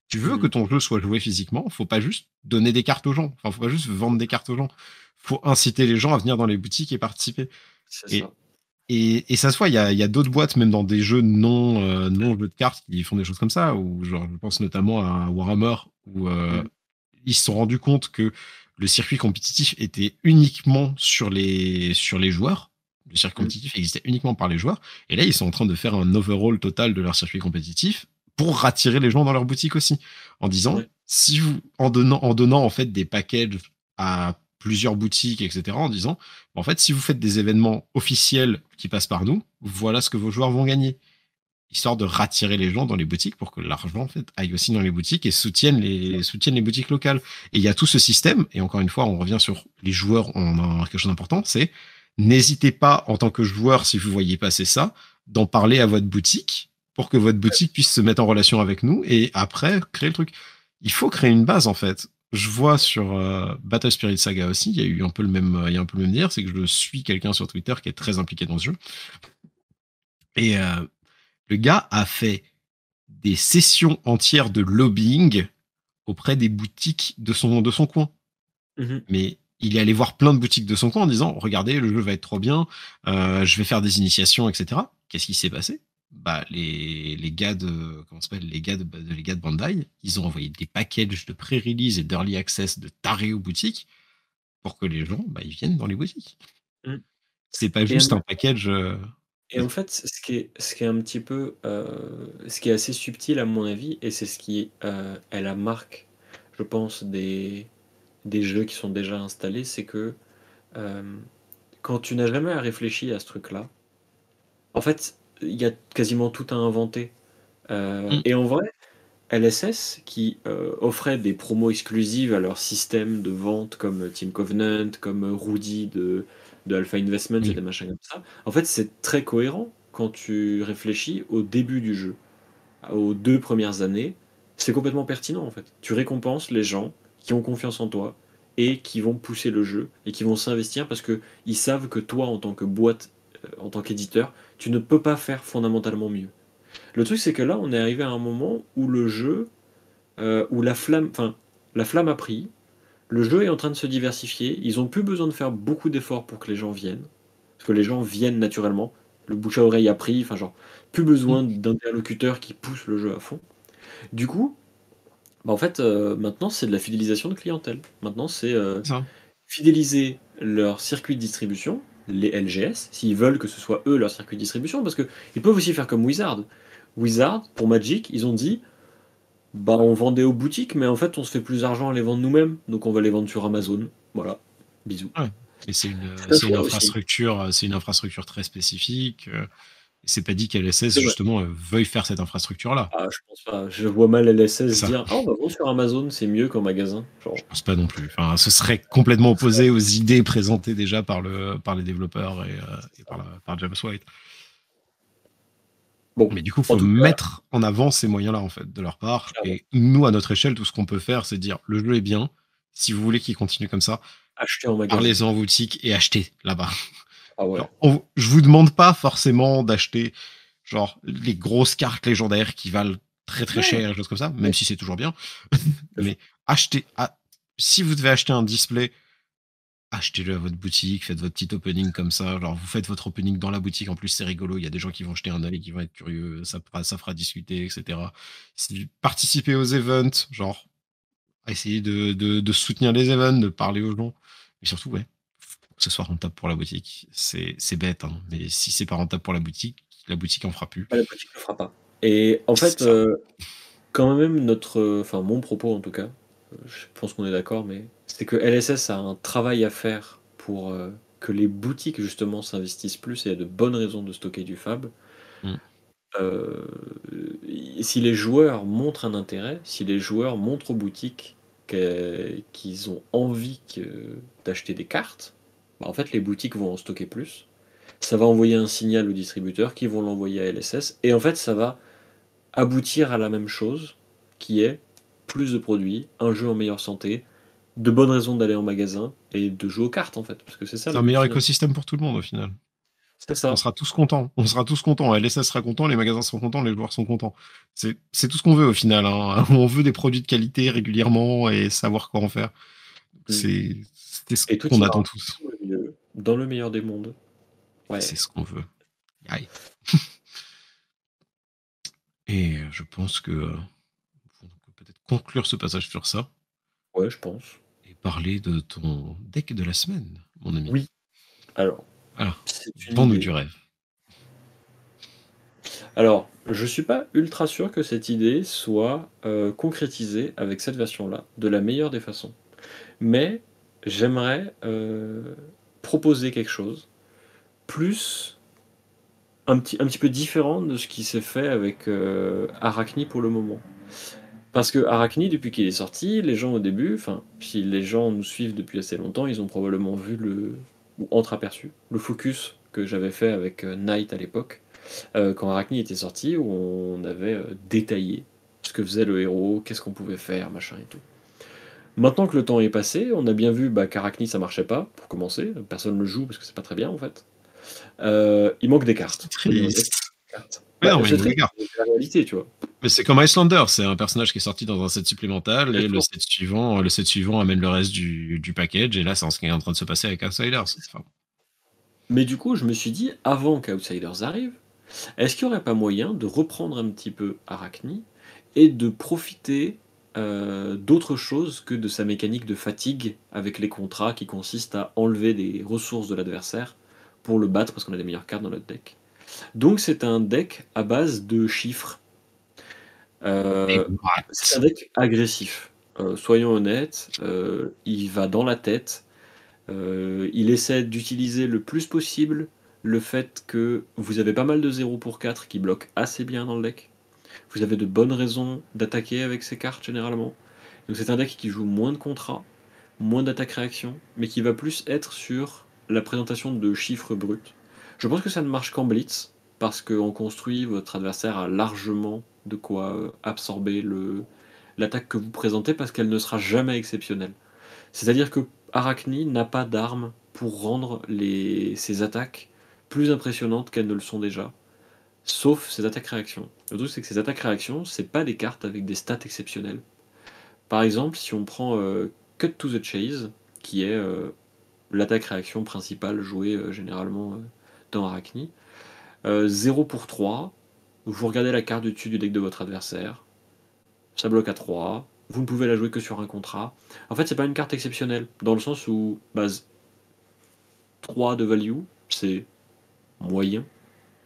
Tu veux que mm. ton jeu soit joué physiquement, faut pas juste donner des cartes aux gens. Enfin, faut pas juste vendre des cartes aux gens. Faut inciter les gens à venir dans les boutiques et participer. Et ça. Et, ça se voit, il y a, d'autres boîtes, même dans des jeux non, euh, non jeux de cartes, qui font des choses comme ça. Ou genre, je pense notamment à Warhammer, où euh, mm. ils se sont rendus compte que le circuit compétitif était uniquement sur les, sur les joueurs. Le circuit mm. compétitif existait uniquement par les joueurs. Et là, ils sont en train de faire un overhaul total de leur circuit compétitif pour rattirer les gens dans leur boutique aussi. En disant, si vous, en donnant, en donnant en fait des packages à plusieurs boutiques, etc., en disant, en fait, si vous faites des événements officiels qui passent par nous, voilà ce que vos joueurs vont gagner histoire de rattirer les gens dans les boutiques pour que l'argent en fait aille aussi dans les boutiques et soutienne les soutienne les boutiques locales. Et il y a tout ce système et encore une fois, on revient sur les joueurs, on a quelque chose d'important, c'est n'hésitez pas en tant que joueur si vous voyez passer ça, d'en parler à votre boutique pour que votre boutique puisse se mettre en relation avec nous et après créer le truc. Il faut créer une base en fait. Je vois sur euh, Battle Spirit Saga aussi, il y a eu un peu le même, il y a un peu le même dire, c'est que je suis quelqu'un sur Twitter qui est très impliqué dans ce jeu. Et euh, le gars a fait des sessions entières de lobbying auprès des boutiques de son, de son coin. Mhm. Mais il est allé voir plein de boutiques de son coin en disant Regardez, le jeu va être trop bien, euh, je vais faire des initiations, etc. Qu'est-ce qui s'est passé? Bah, les, les gars de comment s'appelle les gars de, les gars de Bandai, ils ont envoyé des packages de pré-release et d'early access de tarés aux boutiques pour que les gens bah, ils viennent dans les boutiques. Mm. C'est pas juste un package. Euh, et en fait, ce qui est, ce qui est un petit peu, euh, ce qui est assez subtil à mon avis, et c'est ce qui euh, est la marque, je pense, des, des jeux qui sont déjà installés, c'est que euh, quand tu n'as jamais réfléchi à ce truc-là, en fait, il y a quasiment tout à inventer. Mm. Et en vrai, LSS, qui offrait des promos exclusives à leur système de vente comme Team Covenant, comme Rudy de de Alpha Investment et des machins comme ça. En fait, c'est très cohérent quand tu réfléchis au début du jeu, aux deux premières années. C'est complètement pertinent en fait. Tu récompenses les gens qui ont confiance en toi et qui vont pousser le jeu et qui vont s'investir parce que ils savent que toi, en tant que boîte, euh, en tant qu'éditeur, tu ne peux pas faire fondamentalement mieux. Le truc, c'est que là, on est arrivé à un moment où le jeu, euh, où la flamme, enfin, la flamme a pris, le jeu est en train de se diversifier. Ils ont plus besoin de faire beaucoup d'efforts pour que les gens viennent. Parce que les gens viennent naturellement. Le bouche à oreille a pris. Enfin, genre, plus besoin mm. d'interlocuteurs qui poussent le jeu à fond. Du coup, bah en fait, euh, maintenant, c'est de la fidélisation de clientèle. Maintenant, c'est euh, fidéliser leur circuit de distribution, les LGS, s'ils veulent que ce soit eux leur circuit de distribution. Parce qu'ils peuvent aussi faire comme Wizard. Wizard, pour Magic, ils ont dit bah, on vendait aux boutiques, mais en fait, on se fait plus d'argent à les vendre nous-mêmes. Donc, on va les vendre sur Amazon. Voilà. Bisous. Et c'est une, infrastructure, c'est une infrastructure très spécifique. C'est pas dit qu'LSS justement euh, veuille faire cette infrastructure-là. Ah, je pense pas. Je vois mal LSS dire Ah, on va vendre sur Amazon, c'est mieux qu'en magasin. Genre. Je pense pas non plus. Enfin, ce serait complètement opposé aux idées présentées déjà par, le, par les développeurs et, euh, par, par James White. Bon, mais du coup, il faut mettre en avant ces moyens-là, en fait, de leur part. Et nous, à notre échelle, tout ce qu'on peut faire, c'est dire le jeu est bien. Si vous voulez qu'il continue comme ça, achetez en magasin. Parlez-en en boutique et achetez là-bas. Ah ouais. je vous demande pas forcément d'acheter genre les grosses cartes légendaires qui valent très très cher, choses comme ça, même si c'est toujours bien. mais achetez. Ah, si vous devez acheter un display achetez-le à votre boutique, faites votre petit opening comme ça. Genre, vous faites votre opening dans la boutique. En plus, c'est rigolo. Il y a des gens qui vont jeter un œil, qui vont être curieux. Ça, ça fera discuter, etc. Participez aux events, genre, essayer de, de, soutenir les events, de parler aux gens. Mais surtout, ouais, que ce soit rentable pour la boutique. C'est bête, hein. mais si c'est pas rentable pour la boutique, la boutique en fera plus. La boutique ne fera pas. Et en fait, euh, quand même, notre, enfin mon propos en tout cas, euh, je pense qu'on est d'accord, mais c'est que LSS a un travail à faire pour euh, que les boutiques justement s'investissent plus et aient de bonnes raisons de stocker du fab. Mm. Euh, si les joueurs montrent un intérêt, si les joueurs montrent aux boutiques que- qu'ils ont envie que- d'acheter des cartes, bah, en fait les boutiques vont en stocker plus. Ça va envoyer un signal aux distributeurs qui vont l'envoyer à LSS et en fait ça va aboutir à la même chose qui est plus de produits, un jeu en meilleure santé, de bonnes raisons d'aller en magasin et de jouer aux cartes en fait parce que c'est ça. C'est un meilleur final. écosystème pour tout le monde au final. C'est ça. On sera tous contents. On sera tous contents. LSS sera content, les magasins seront contents, les joueurs sont contents. C'est c'est tout ce qu'on veut au final. hein. On veut des produits de qualité régulièrement et savoir quoi en faire. Mm. C'est c'est ce qu'on attend tous. Dans le meilleur des mondes. Ouais. C'est ce qu'on veut. Aïe. Et je pense que euh, on peut peut-être conclure ce passage sur ça Ouais, je pense. et parler de ton deck de la semaine, mon ami. Oui. Alors, Alors, vends-nous idée. du rêve. Alors, je suis pas ultra sûr que cette idée soit euh, concrétisée avec cette version-là de la meilleure des façons. Mais j'aimerais euh, proposer quelque chose plus un petit, peu différent de ce qui s'est fait avec euh, Arachni pour le moment. Parce que Arachni, depuis qu'il est sorti, les gens au début, enfin, si les gens nous suivent depuis assez longtemps, ils ont probablement vu le, ou entreaperçu, le focus que j'avais fait avec euh, Knight à l'époque, euh, quand Arachni était sorti, où on avait euh, détaillé ce que faisait le héros, qu'est-ce qu'on pouvait faire, machin et tout. Maintenant que le temps est passé, on a bien vu bah, qu'Arachni ça marchait pas, pour commencer, personne ne le joue parce que c'est pas très bien en fait. Euh, il manque des cartes. Non, Bah, mais c'est la réalité, tu vois. Mais c'est comme Icelander, c'est un personnage qui est sorti dans un set supplémental et le set suivant, le set suivant amène le reste du, du package et là c'est ce qui est en train de se passer avec Outsiders. Enfin, Mais du coup, je me suis dit, avant qu'Outsiders arrive, est-ce qu'il n'y aurait pas moyen de reprendre un petit peu Arachni et de profiter euh, d'autre chose que de sa mécanique de fatigue avec les contrats qui consiste à enlever des ressources de l'adversaire pour le battre parce qu'on a des meilleures cartes dans notre deck. Donc c'est un deck à base de chiffres. Euh, c'est un deck agressif. Euh, soyons honnêtes, euh, il va dans la tête. Il essaie d'utiliser le plus possible le fait que vous avez pas mal de 0 pour 4 qui bloquent assez bien dans le deck. Vous avez de bonnes raisons d'attaquer avec ces cartes généralement. Donc c'est un deck qui joue moins de contrats, moins d'attaque-réaction, mais qui va plus être sur la présentation de chiffres bruts. Je pense que ça ne marche qu'en blitz, parce qu'en construit, votre adversaire a largement de quoi euh, absorber l'attaque que vous présentez, parce qu'elle ne sera jamais exceptionnelle. C'est-à-dire que Arachni n'a pas d'arme pour rendre ses attaques plus impressionnantes qu'elles ne le sont déjà, sauf ses attaques-réactions. Le truc, c'est que ces attaques-réactions, c'est pas des cartes avec des stats exceptionnelles. Par exemple, si on prend euh, Cut to the Chase, qui est euh, l'attaque-réaction principale jouée euh, généralement dans Arachni, euh, 0 pour 3, vous regardez la carte du dessus du deck de votre adversaire, ça bloque à 3, vous ne pouvez la jouer que sur un contrat. En fait, c'est pas une carte exceptionnelle, dans le sens où base 3 de value, c'est moyen,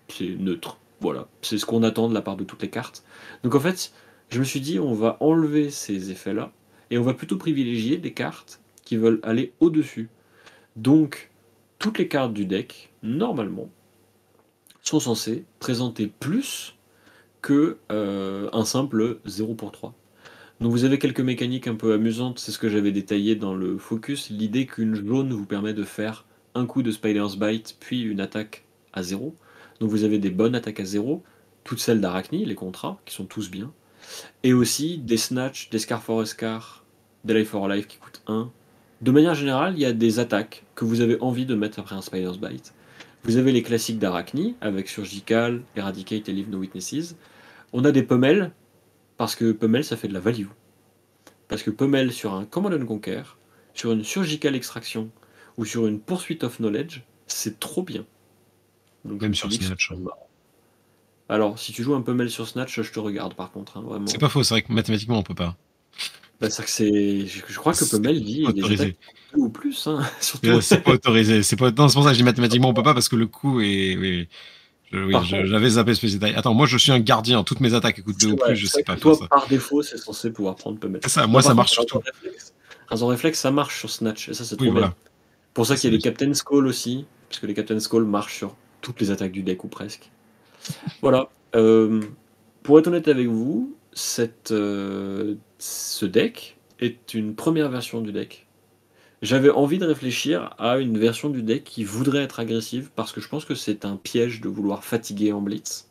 c'est neutre. Voilà, c'est ce qu'on attend de la part de toutes les cartes. Donc en fait, je me suis dit, on va enlever ces effets-là, et on va plutôt privilégier des cartes qui veulent aller au-dessus. Donc, toutes les cartes du deck, normalement, sont censées présenter plus que euh, un simple 0 pour 3. Donc vous avez quelques mécaniques un peu amusantes, c'est ce que j'avais détaillé dans le focus, l'idée qu'une jaune vous permet de faire un coup de Spider's Bite, puis une attaque à 0. Donc vous avez des bonnes attaques à 0, toutes celles d'Arachni, les contrats, qui sont tous bien, et aussi des Snatch, des Scar for Scar, des Life for Life qui coûtent 1. De manière générale, il y a des attaques que vous avez envie de mettre après un Spider's Bite. Vous avez les classiques d'Arachni, avec Surgical, Eradicate et Leave No Witnesses. On a des Pummel, parce que Pummel, ça fait de la value. Parce que Pummel, sur un Command and Conquer, sur une Surgical Extraction, ou sur une Poursuite of Knowledge, c'est trop bien. Donc, Même sur Snatch. marrant. Alors, si tu joues un Pummel sur Snatch, je te regarde par contre, hein, vraiment. C'est pas faux, c'est vrai que mathématiquement on peut pas. Bah, c'est que c'est... Je je crois que Pummel des autorisé. deux ou plus, hein, surtout. Euh, C'est pas autorisé. C'est pas... Non, c'est pour ça que je dis mathématiquement on peut pas parce que le coût est. oui, oui, j'avais zappé Space Jedi. Attends, moi je suis un gardien. Toutes mes attaques écoute 2 ou plus, je sais pas toi, ça. par défaut, c'est censé pouvoir prendre peu C'est ça, moi ça marche surtout. Razor Reflex, ça marche sur Snatch. Et ça, c'est trop bien. Pour ça qu'il y a les Captain Skull aussi. Parce que les Captain Skull marchent sur toutes les attaques du deck ou presque. Voilà. Euh, pour être honnête avec vous, cette, euh, ce deck est une première version du deck. J'avais envie de réfléchir à une version du deck qui voudrait être agressive parce que je pense que c'est un piège de vouloir fatiguer en blitz.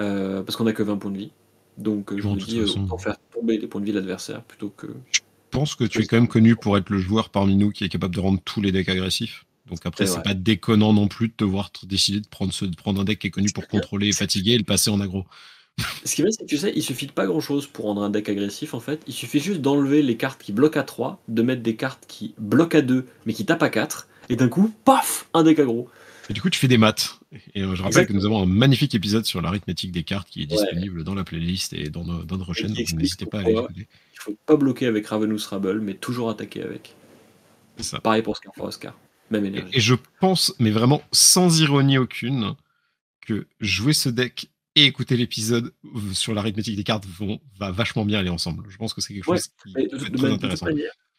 Euh, parce qu'on n'a que 20 points de vie. Donc je me dis, autant faire tomber des points de vie de l'adversaire plutôt que. Je pense que tu es quand même connu pour être le joueur parmi nous qui est capable de rendre tous les decks agressifs. Donc après, c'est pas déconnant non plus de te voir décider de prendre, de prendre un deck qui est connu pour contrôler et fatiguer et le passer en aggro. Ce qui est vrai, c'est que tu sais, il suffit de pas grand chose pour rendre un deck agressif en fait. Il suffit juste d'enlever les cartes qui bloquent à 3, de mettre des cartes qui bloquent à 2 mais qui tapent à 4, et d'un coup, paf, un deck aggro. Et du coup, tu fais des maths. Et euh, je rappelle que nous avons un magnifique épisode sur l'arithmétique des cartes qui est disponible dans la playlist et dans, notre chaîne, donc n'hésitez pas à aller écouter. Il faut pas bloquer avec Ravenous Rabble, mais toujours attaquer avec. C'est ça. Pareil pour Scar for Oscar. Même énergie. Et, et je pense, mais vraiment sans ironie aucune, que jouer ce deck et écouter l'épisode sur l'arithmétique des cartes vont, va vachement bien aller ensemble. Je pense que c'est quelque chose qui est très intéressant.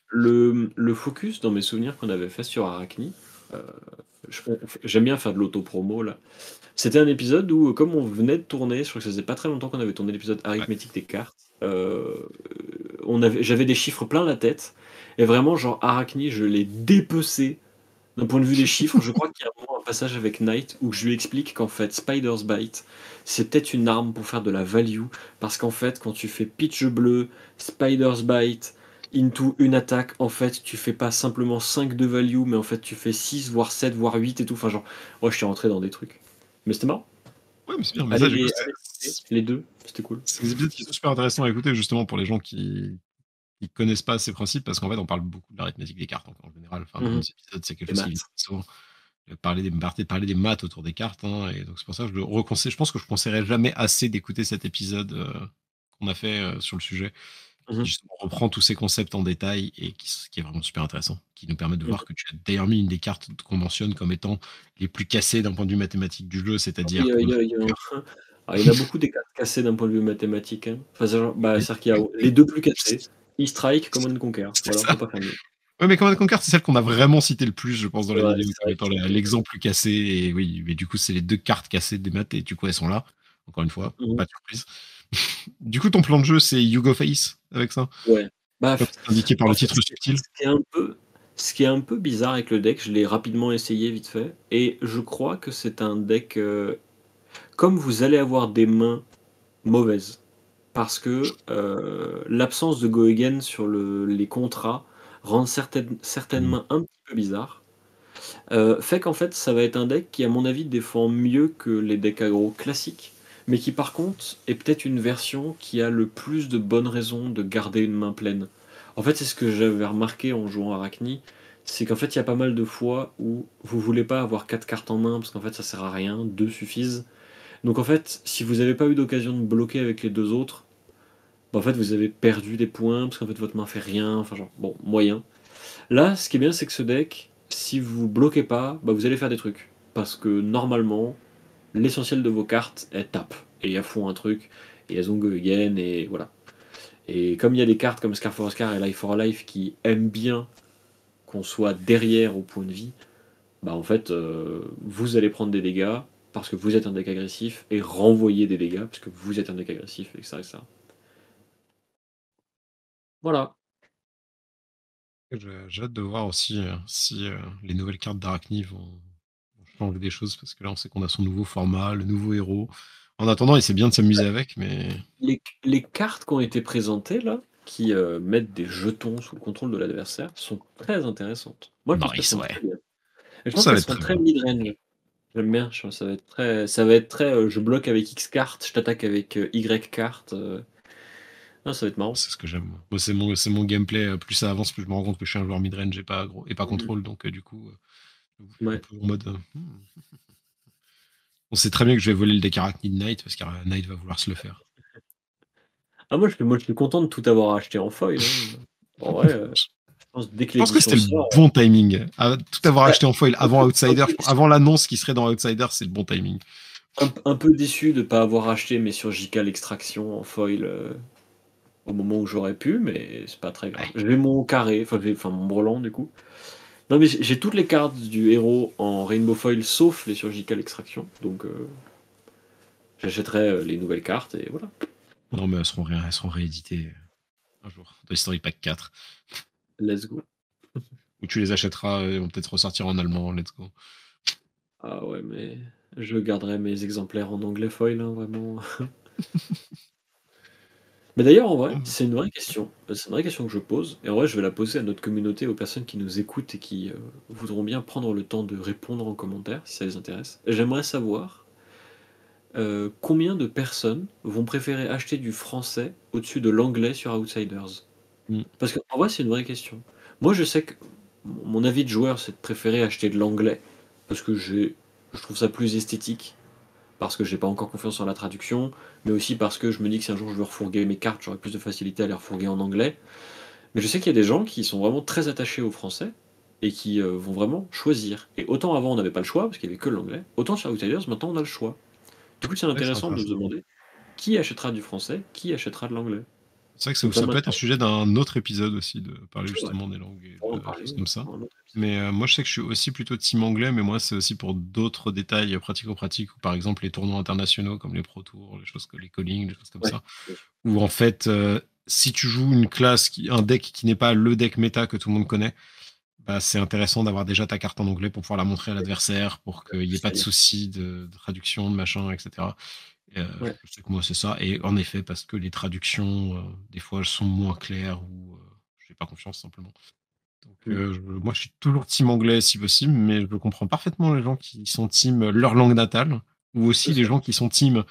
le, le, focus dans mes souvenirs qu'on avait fait sur Arachni, euh, j'aime bien faire de l'auto-promo là. C'était un épisode où, comme on venait de tourner, je crois que ça faisait pas très longtemps qu'on avait tourné l'épisode arithmétique des cartes, euh, j'avais des chiffres plein la tête, et vraiment, genre Arachni, je l'ai dépecé d'un point de vue des chiffres, je crois qu'il y a un, passage avec Knight où je lui explique qu'en fait, Spider's Bite, c'est peut-être une arme pour faire de la value. Parce qu'en fait, quand tu fais pitch bleu, Spider's Bite, into une attaque, en fait, tu fais pas simplement 5 de value, mais en fait, tu fais 6, voire 7, voire 8 et tout. Enfin, genre, moi, je suis rentré dans des trucs. Mais c'était marrant. Ouais, mais c'est bien. Mais les, les, deux, c'était cool. C'est des épisodes qui sont super intéressants à écouter, justement, pour les gens qui, ils connaissent pas ces principes parce qu'en fait, on parle beaucoup de l'arithmétique des cartes en, général. Enfin, mmh c'est quelque chose qui souvent. Euh, parler des, parler des maths autour des cartes. Hein, et donc, c'est pour ça que je le reconseille. Je pense que je ne conseillerais jamais assez d'écouter cet épisode euh, qu'on a fait euh, sur le sujet. Mmh qui justement reprend tous ces concepts en détail et qui, qui, est vraiment super intéressant. Qui nous permet de mmh voir que tu as d'ailleurs mis une des cartes qu'on mentionne comme étant les plus cassées d'un point de vue mathématique du jeu, c'est-à-dire. il, y a beaucoup des cartes cassées d'un point de vue mathématique. Hein. Enfin, bah, c'est-à-dire qu'il y a les deux plus cassées E-Strike, Command Conquer. Voilà, pas faire mieux. Ouais, mais Command Conquer, c'est celle qu'on a vraiment cité le plus, je pense, dans la vidéo, l'exemple cassé. Et oui, mais du coup, c'est les deux cartes cassées des maths, et du coup, elles sont là. Encore une fois, mmh pas de surprise. du coup, ton plan de jeu, c'est You Go Face avec ça? Ouais. Bah, indiqué par le titre subtil. Ce qui, est un peu, ce qui est un peu bizarre avec le deck, je l'ai rapidement essayé vite fait, et je crois que c'est un deck. Euh, comme vous allez avoir des mains mauvaises, parce que euh, l'absence de Go Again sur le, les contrats rend certaines, certaines mains un petit peu bizarres. Euh, fait qu'en fait, ça va être un deck qui, à mon avis, défend mieux que les decks aggro classiques, mais qui, par contre, est peut-être une version qui a le plus de bonnes raisons de garder une main pleine. En fait, c'est ce que j'avais remarqué en jouant Arachni, c'est qu'en fait, il y a pas mal de fois où vous voulez pas avoir 4 cartes en main, parce qu'en fait, ça sert à rien, deux suffisent. Donc en fait, si vous n'avez pas eu d'occasion de bloquer avec les deux autres, bah, en fait, vous avez perdu des points parce qu'en fait, votre main fait rien. Enfin, genre, bon, moyen. Là, ce qui est bien, c'est que ce deck, si vous bloquez pas, bah, vous allez faire des trucs. Parce que normalement, l'essentiel de vos cartes, elles tapent. Et elles font un truc. Et elles ont go. Et voilà. Et comme il y a des cartes comme Scar for Scar et Life for Life qui aiment bien qu'on soit derrière au point de vie, bah en fait, euh, vous allez prendre des dégâts parce que vous êtes un deck agressif et renvoyer des dégâts parce que vous êtes un deck agressif, et ça. Voilà. J'ai hâte de voir aussi euh, si euh, les nouvelles cartes d'Arachni vont, changer des choses, parce que là, on sait qu'on a son nouveau format, le nouveau héros. En attendant, il c'est bien de s'amuser avec, mais. Les, cartes qui ont été présentées, là, qui euh, mettent des jetons sous le contrôle de l'adversaire, sont très intéressantes. Moi, je pense très bien. je pense qu'elles sont très mid-range. J'aime bien, ça va être très, ça va être très, je bloque avec X cartes, je t'attaque avec Y cartes. Ah, ça va être marrant. C'est ce que j'aime. c'est mon, mon gameplay. Euh, plus ça avance, plus je me rends compte que je suis un joueur mid-range et pas, gros, et pas mmh. contrôle. Donc, euh, du coup, euh, en mode. Hmm. On sait très bien que je vais voler le deck Arachnid Knight parce Knight va vouloir se le faire. Ah, moi, je, moi, je suis content de tout avoir acheté en foil. Hein. En vrai, je pense, dès que, je pense que c'était le bon timing. Ah, tout avoir acheté en foil avant Outsider, avant l'annonce qui serait dans Outsider, c'est le bon timing. un, peu déçu de ne pas avoir acheté mes surgicales extraction en foil euh, au moment où j'aurais pu, mais c'est pas très grave. J'ai mon carré, enfin, mon brelan du coup. Non, mais j'ai toutes les cartes du héros en Rainbow Foil sauf les surgical extraction. Donc euh, j'achèterai euh, les nouvelles cartes et voilà. Non, mais elles seront, elles seront rééditées un jour dans Story Pack 4. Let's go. Ou tu les achèteras, ils vont peut-être ressortir en allemand, let's go. Ah ouais, mais je garderai mes exemplaires en anglais foil, hein, vraiment. Mais d'ailleurs, en vrai, mmh. c'est une vraie question. C'est une vraie question que je pose. Et en vrai, je vais la poser à notre communauté, aux personnes qui nous écoutent et qui euh, voudront bien prendre le temps de répondre en commentaire, si ça les intéresse. J'aimerais savoir euh, combien de personnes vont préférer acheter du français au-dessus de l'anglais sur Outsiders? Mmh. Parce qu'en vrai, c'est une vraie question. Moi, je sais que mon avis de joueur, c'est de préférer acheter de l'anglais, parce que je trouve ça plus esthétique parce que j'ai pas encore confiance en la traduction, mais aussi parce que je me dis que si un jour je veux refourguer mes cartes, j'aurai plus de facilité à les refourguer en anglais. Mais je sais qu'il y a des gens qui sont vraiment très attachés au français et qui euh, vont vraiment choisir. Et autant avant on n'avait pas le choix parce qu'il n'y avait que l'anglais, autant sur Outsiders maintenant on a le choix. Du coup c'est intéressant de se demander qui achètera du français, qui achètera de l'anglais. C'est vrai que ça, peut être un sujet d'un autre épisode aussi, de parler justement des langues et de, comme ça. Mais euh, moi, je sais que je suis aussi plutôt team anglais, mais moi, c'est aussi pour d'autres détails pratico-pratiques, ou par exemple les tournois internationaux comme les Pro Tours, les choses comme les calling, les choses comme ça. Où en fait, euh, si tu joues une classe, qui, un deck qui n'est pas le deck méta que tout le monde connaît, bah, c'est intéressant d'avoir déjà ta carte en anglais pour pouvoir la montrer à l'adversaire, pour qu'il n'y ait pas de soucis de, de, traduction, de machin, etc. Euh, je sais que moi, c'est ça. Et en effet, parce que les traductions, euh, des fois, elles sont moins claires ou euh, je n'ai pas confiance simplement. Donc, mmh. moi, je suis toujours team anglais si possible, mais je comprends parfaitement les gens qui sont team leur langue natale ou aussi les gens qui sont team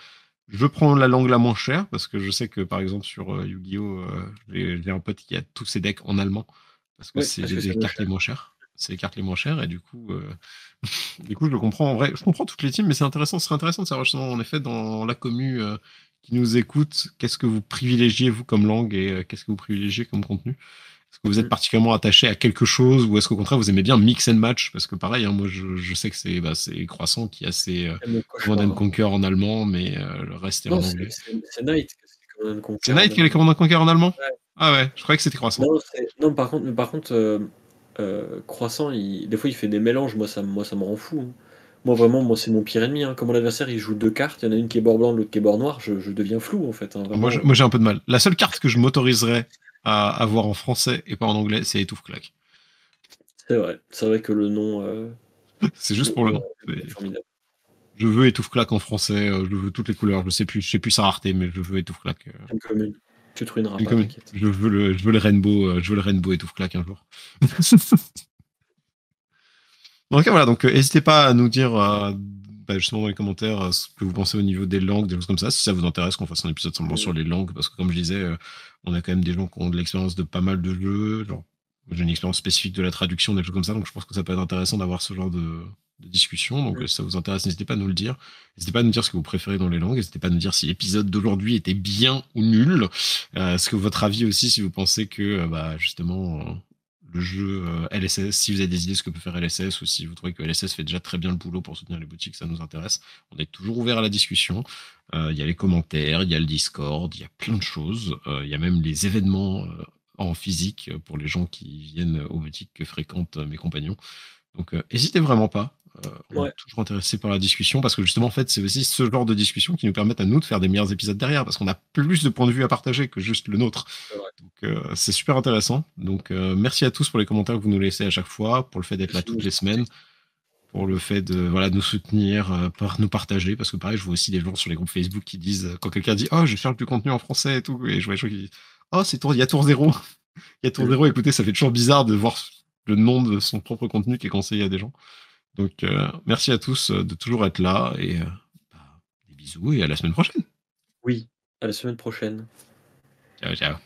je prends la langue la moins chère parce que je sais que par exemple sur Yu-Gi-Oh! j'ai un pote qui a tous ses decks en allemand parce que c'est les cartes les moins chères c'est les cartes les moins chères et du coup, euh, du coup, je le comprends en vrai. Je comprends toutes les teams, mais c'est intéressant, ce serait intéressant de savoir justement en effet dans la commu euh, qui nous écoute, qu'est-ce que vous privilégiez vous comme langue et euh, qu'est-ce que vous privilégiez comme contenu? Est-ce que vous êtes mm. particulièrement attaché à quelque chose ou est-ce qu'au contraire vous aimez bien mix and match? Parce que pareil, hein, moi je, sais que c'est bah, Croissant qui a ses Command Conquer en allemand, mais le reste est en anglais. C'est Knight. C'est Knight qui a les Command Conquer en allemand? Ah ouais, je croyais que c'était Croissant. Non, par contre, par contre euh, croissant, des fois il fait des mélanges, moi ça, moi, ça me rend fou. Hein. Moi vraiment, moi c'est mon pire ennemi. Hein. Comme mon adversaire il joue deux cartes, il y en a une qui est bord blanc, l'autre qui est bord noir, je, deviens flou en fait. Hein, moi, j'ai un peu de mal. La seule carte que je m'autoriserais à avoir en français et pas en anglais, c'est Étouffe Claque. C'est vrai, c'est vrai que le nom. Euh, c'est juste pour le nom. Je veux Étouffe Claque en français, euh, je veux toutes les couleurs, je sais plus, je sais plus sa rareté, mais je veux Étouffe Claque. Tu te ruineras pas, Je veux le, je veux le rainbow, euh, je veux le rainbow et tout claque un jour. donc voilà, donc euh, n'hésitez pas à nous dire euh, bah, justement dans les commentaires ce que vous pensez au niveau des langues, des choses comme ça, si ça vous intéresse qu'on fasse un épisode simplement sur les langues, parce que comme je disais, on a quand même des gens qui ont de l'expérience de pas mal de jeux, genre j'ai une expérience spécifique de la traduction, des choses comme ça, donc je pense que ça peut être intéressant d'avoir ce genre de, de discussion. Donc, si ça vous intéresse, n'hésitez pas à nous le dire. N'hésitez pas à nous dire ce que vous préférez dans les langues. N'hésitez pas à nous dire si l'épisode d'aujourd'hui était bien ou nul. Euh, ce que votre avis aussi, si vous pensez que, euh, bah, justement, euh, le jeu LSS, si vous avez des idées de ce que peut faire LSS ou si vous trouvez que LSS fait déjà très bien le boulot pour soutenir les boutiques, ça nous intéresse. On est toujours ouvert à la discussion. Il y a les commentaires, il y a le Discord, il y a plein de choses. Il y a même les événements en physique pour les gens qui viennent aux boutiques que fréquentent mes compagnons. Donc, n'hésitez vraiment pas. Euh, on est toujours intéressé par la discussion parce que justement, en fait, c'est aussi ce genre de discussion qui nous permettent à nous de faire des meilleurs épisodes derrière parce qu'on a plus de points de vue à partager que juste le nôtre. Donc, euh, c'est super intéressant. Donc, euh, merci à tous pour les commentaires que vous nous laissez à chaque fois, pour le fait d'être là toutes les semaines, pour le fait de voilà nous soutenir, par nous partager parce que pareil, je vois aussi des gens sur les groupes Facebook qui disent quand quelqu'un dit oh je vais faire du contenu en français et tout et je vois des gens qui disent oh c'est tour il y a tour zéro il y a tour zéro écoutez ça fait toujours bizarre de voir le nom de son propre contenu qui est conseillé à des gens. Donc, euh, merci à tous euh, de toujours être là et euh, bah, des bisous et à la semaine prochaine. Oui, à la semaine prochaine. Ciao, ciao.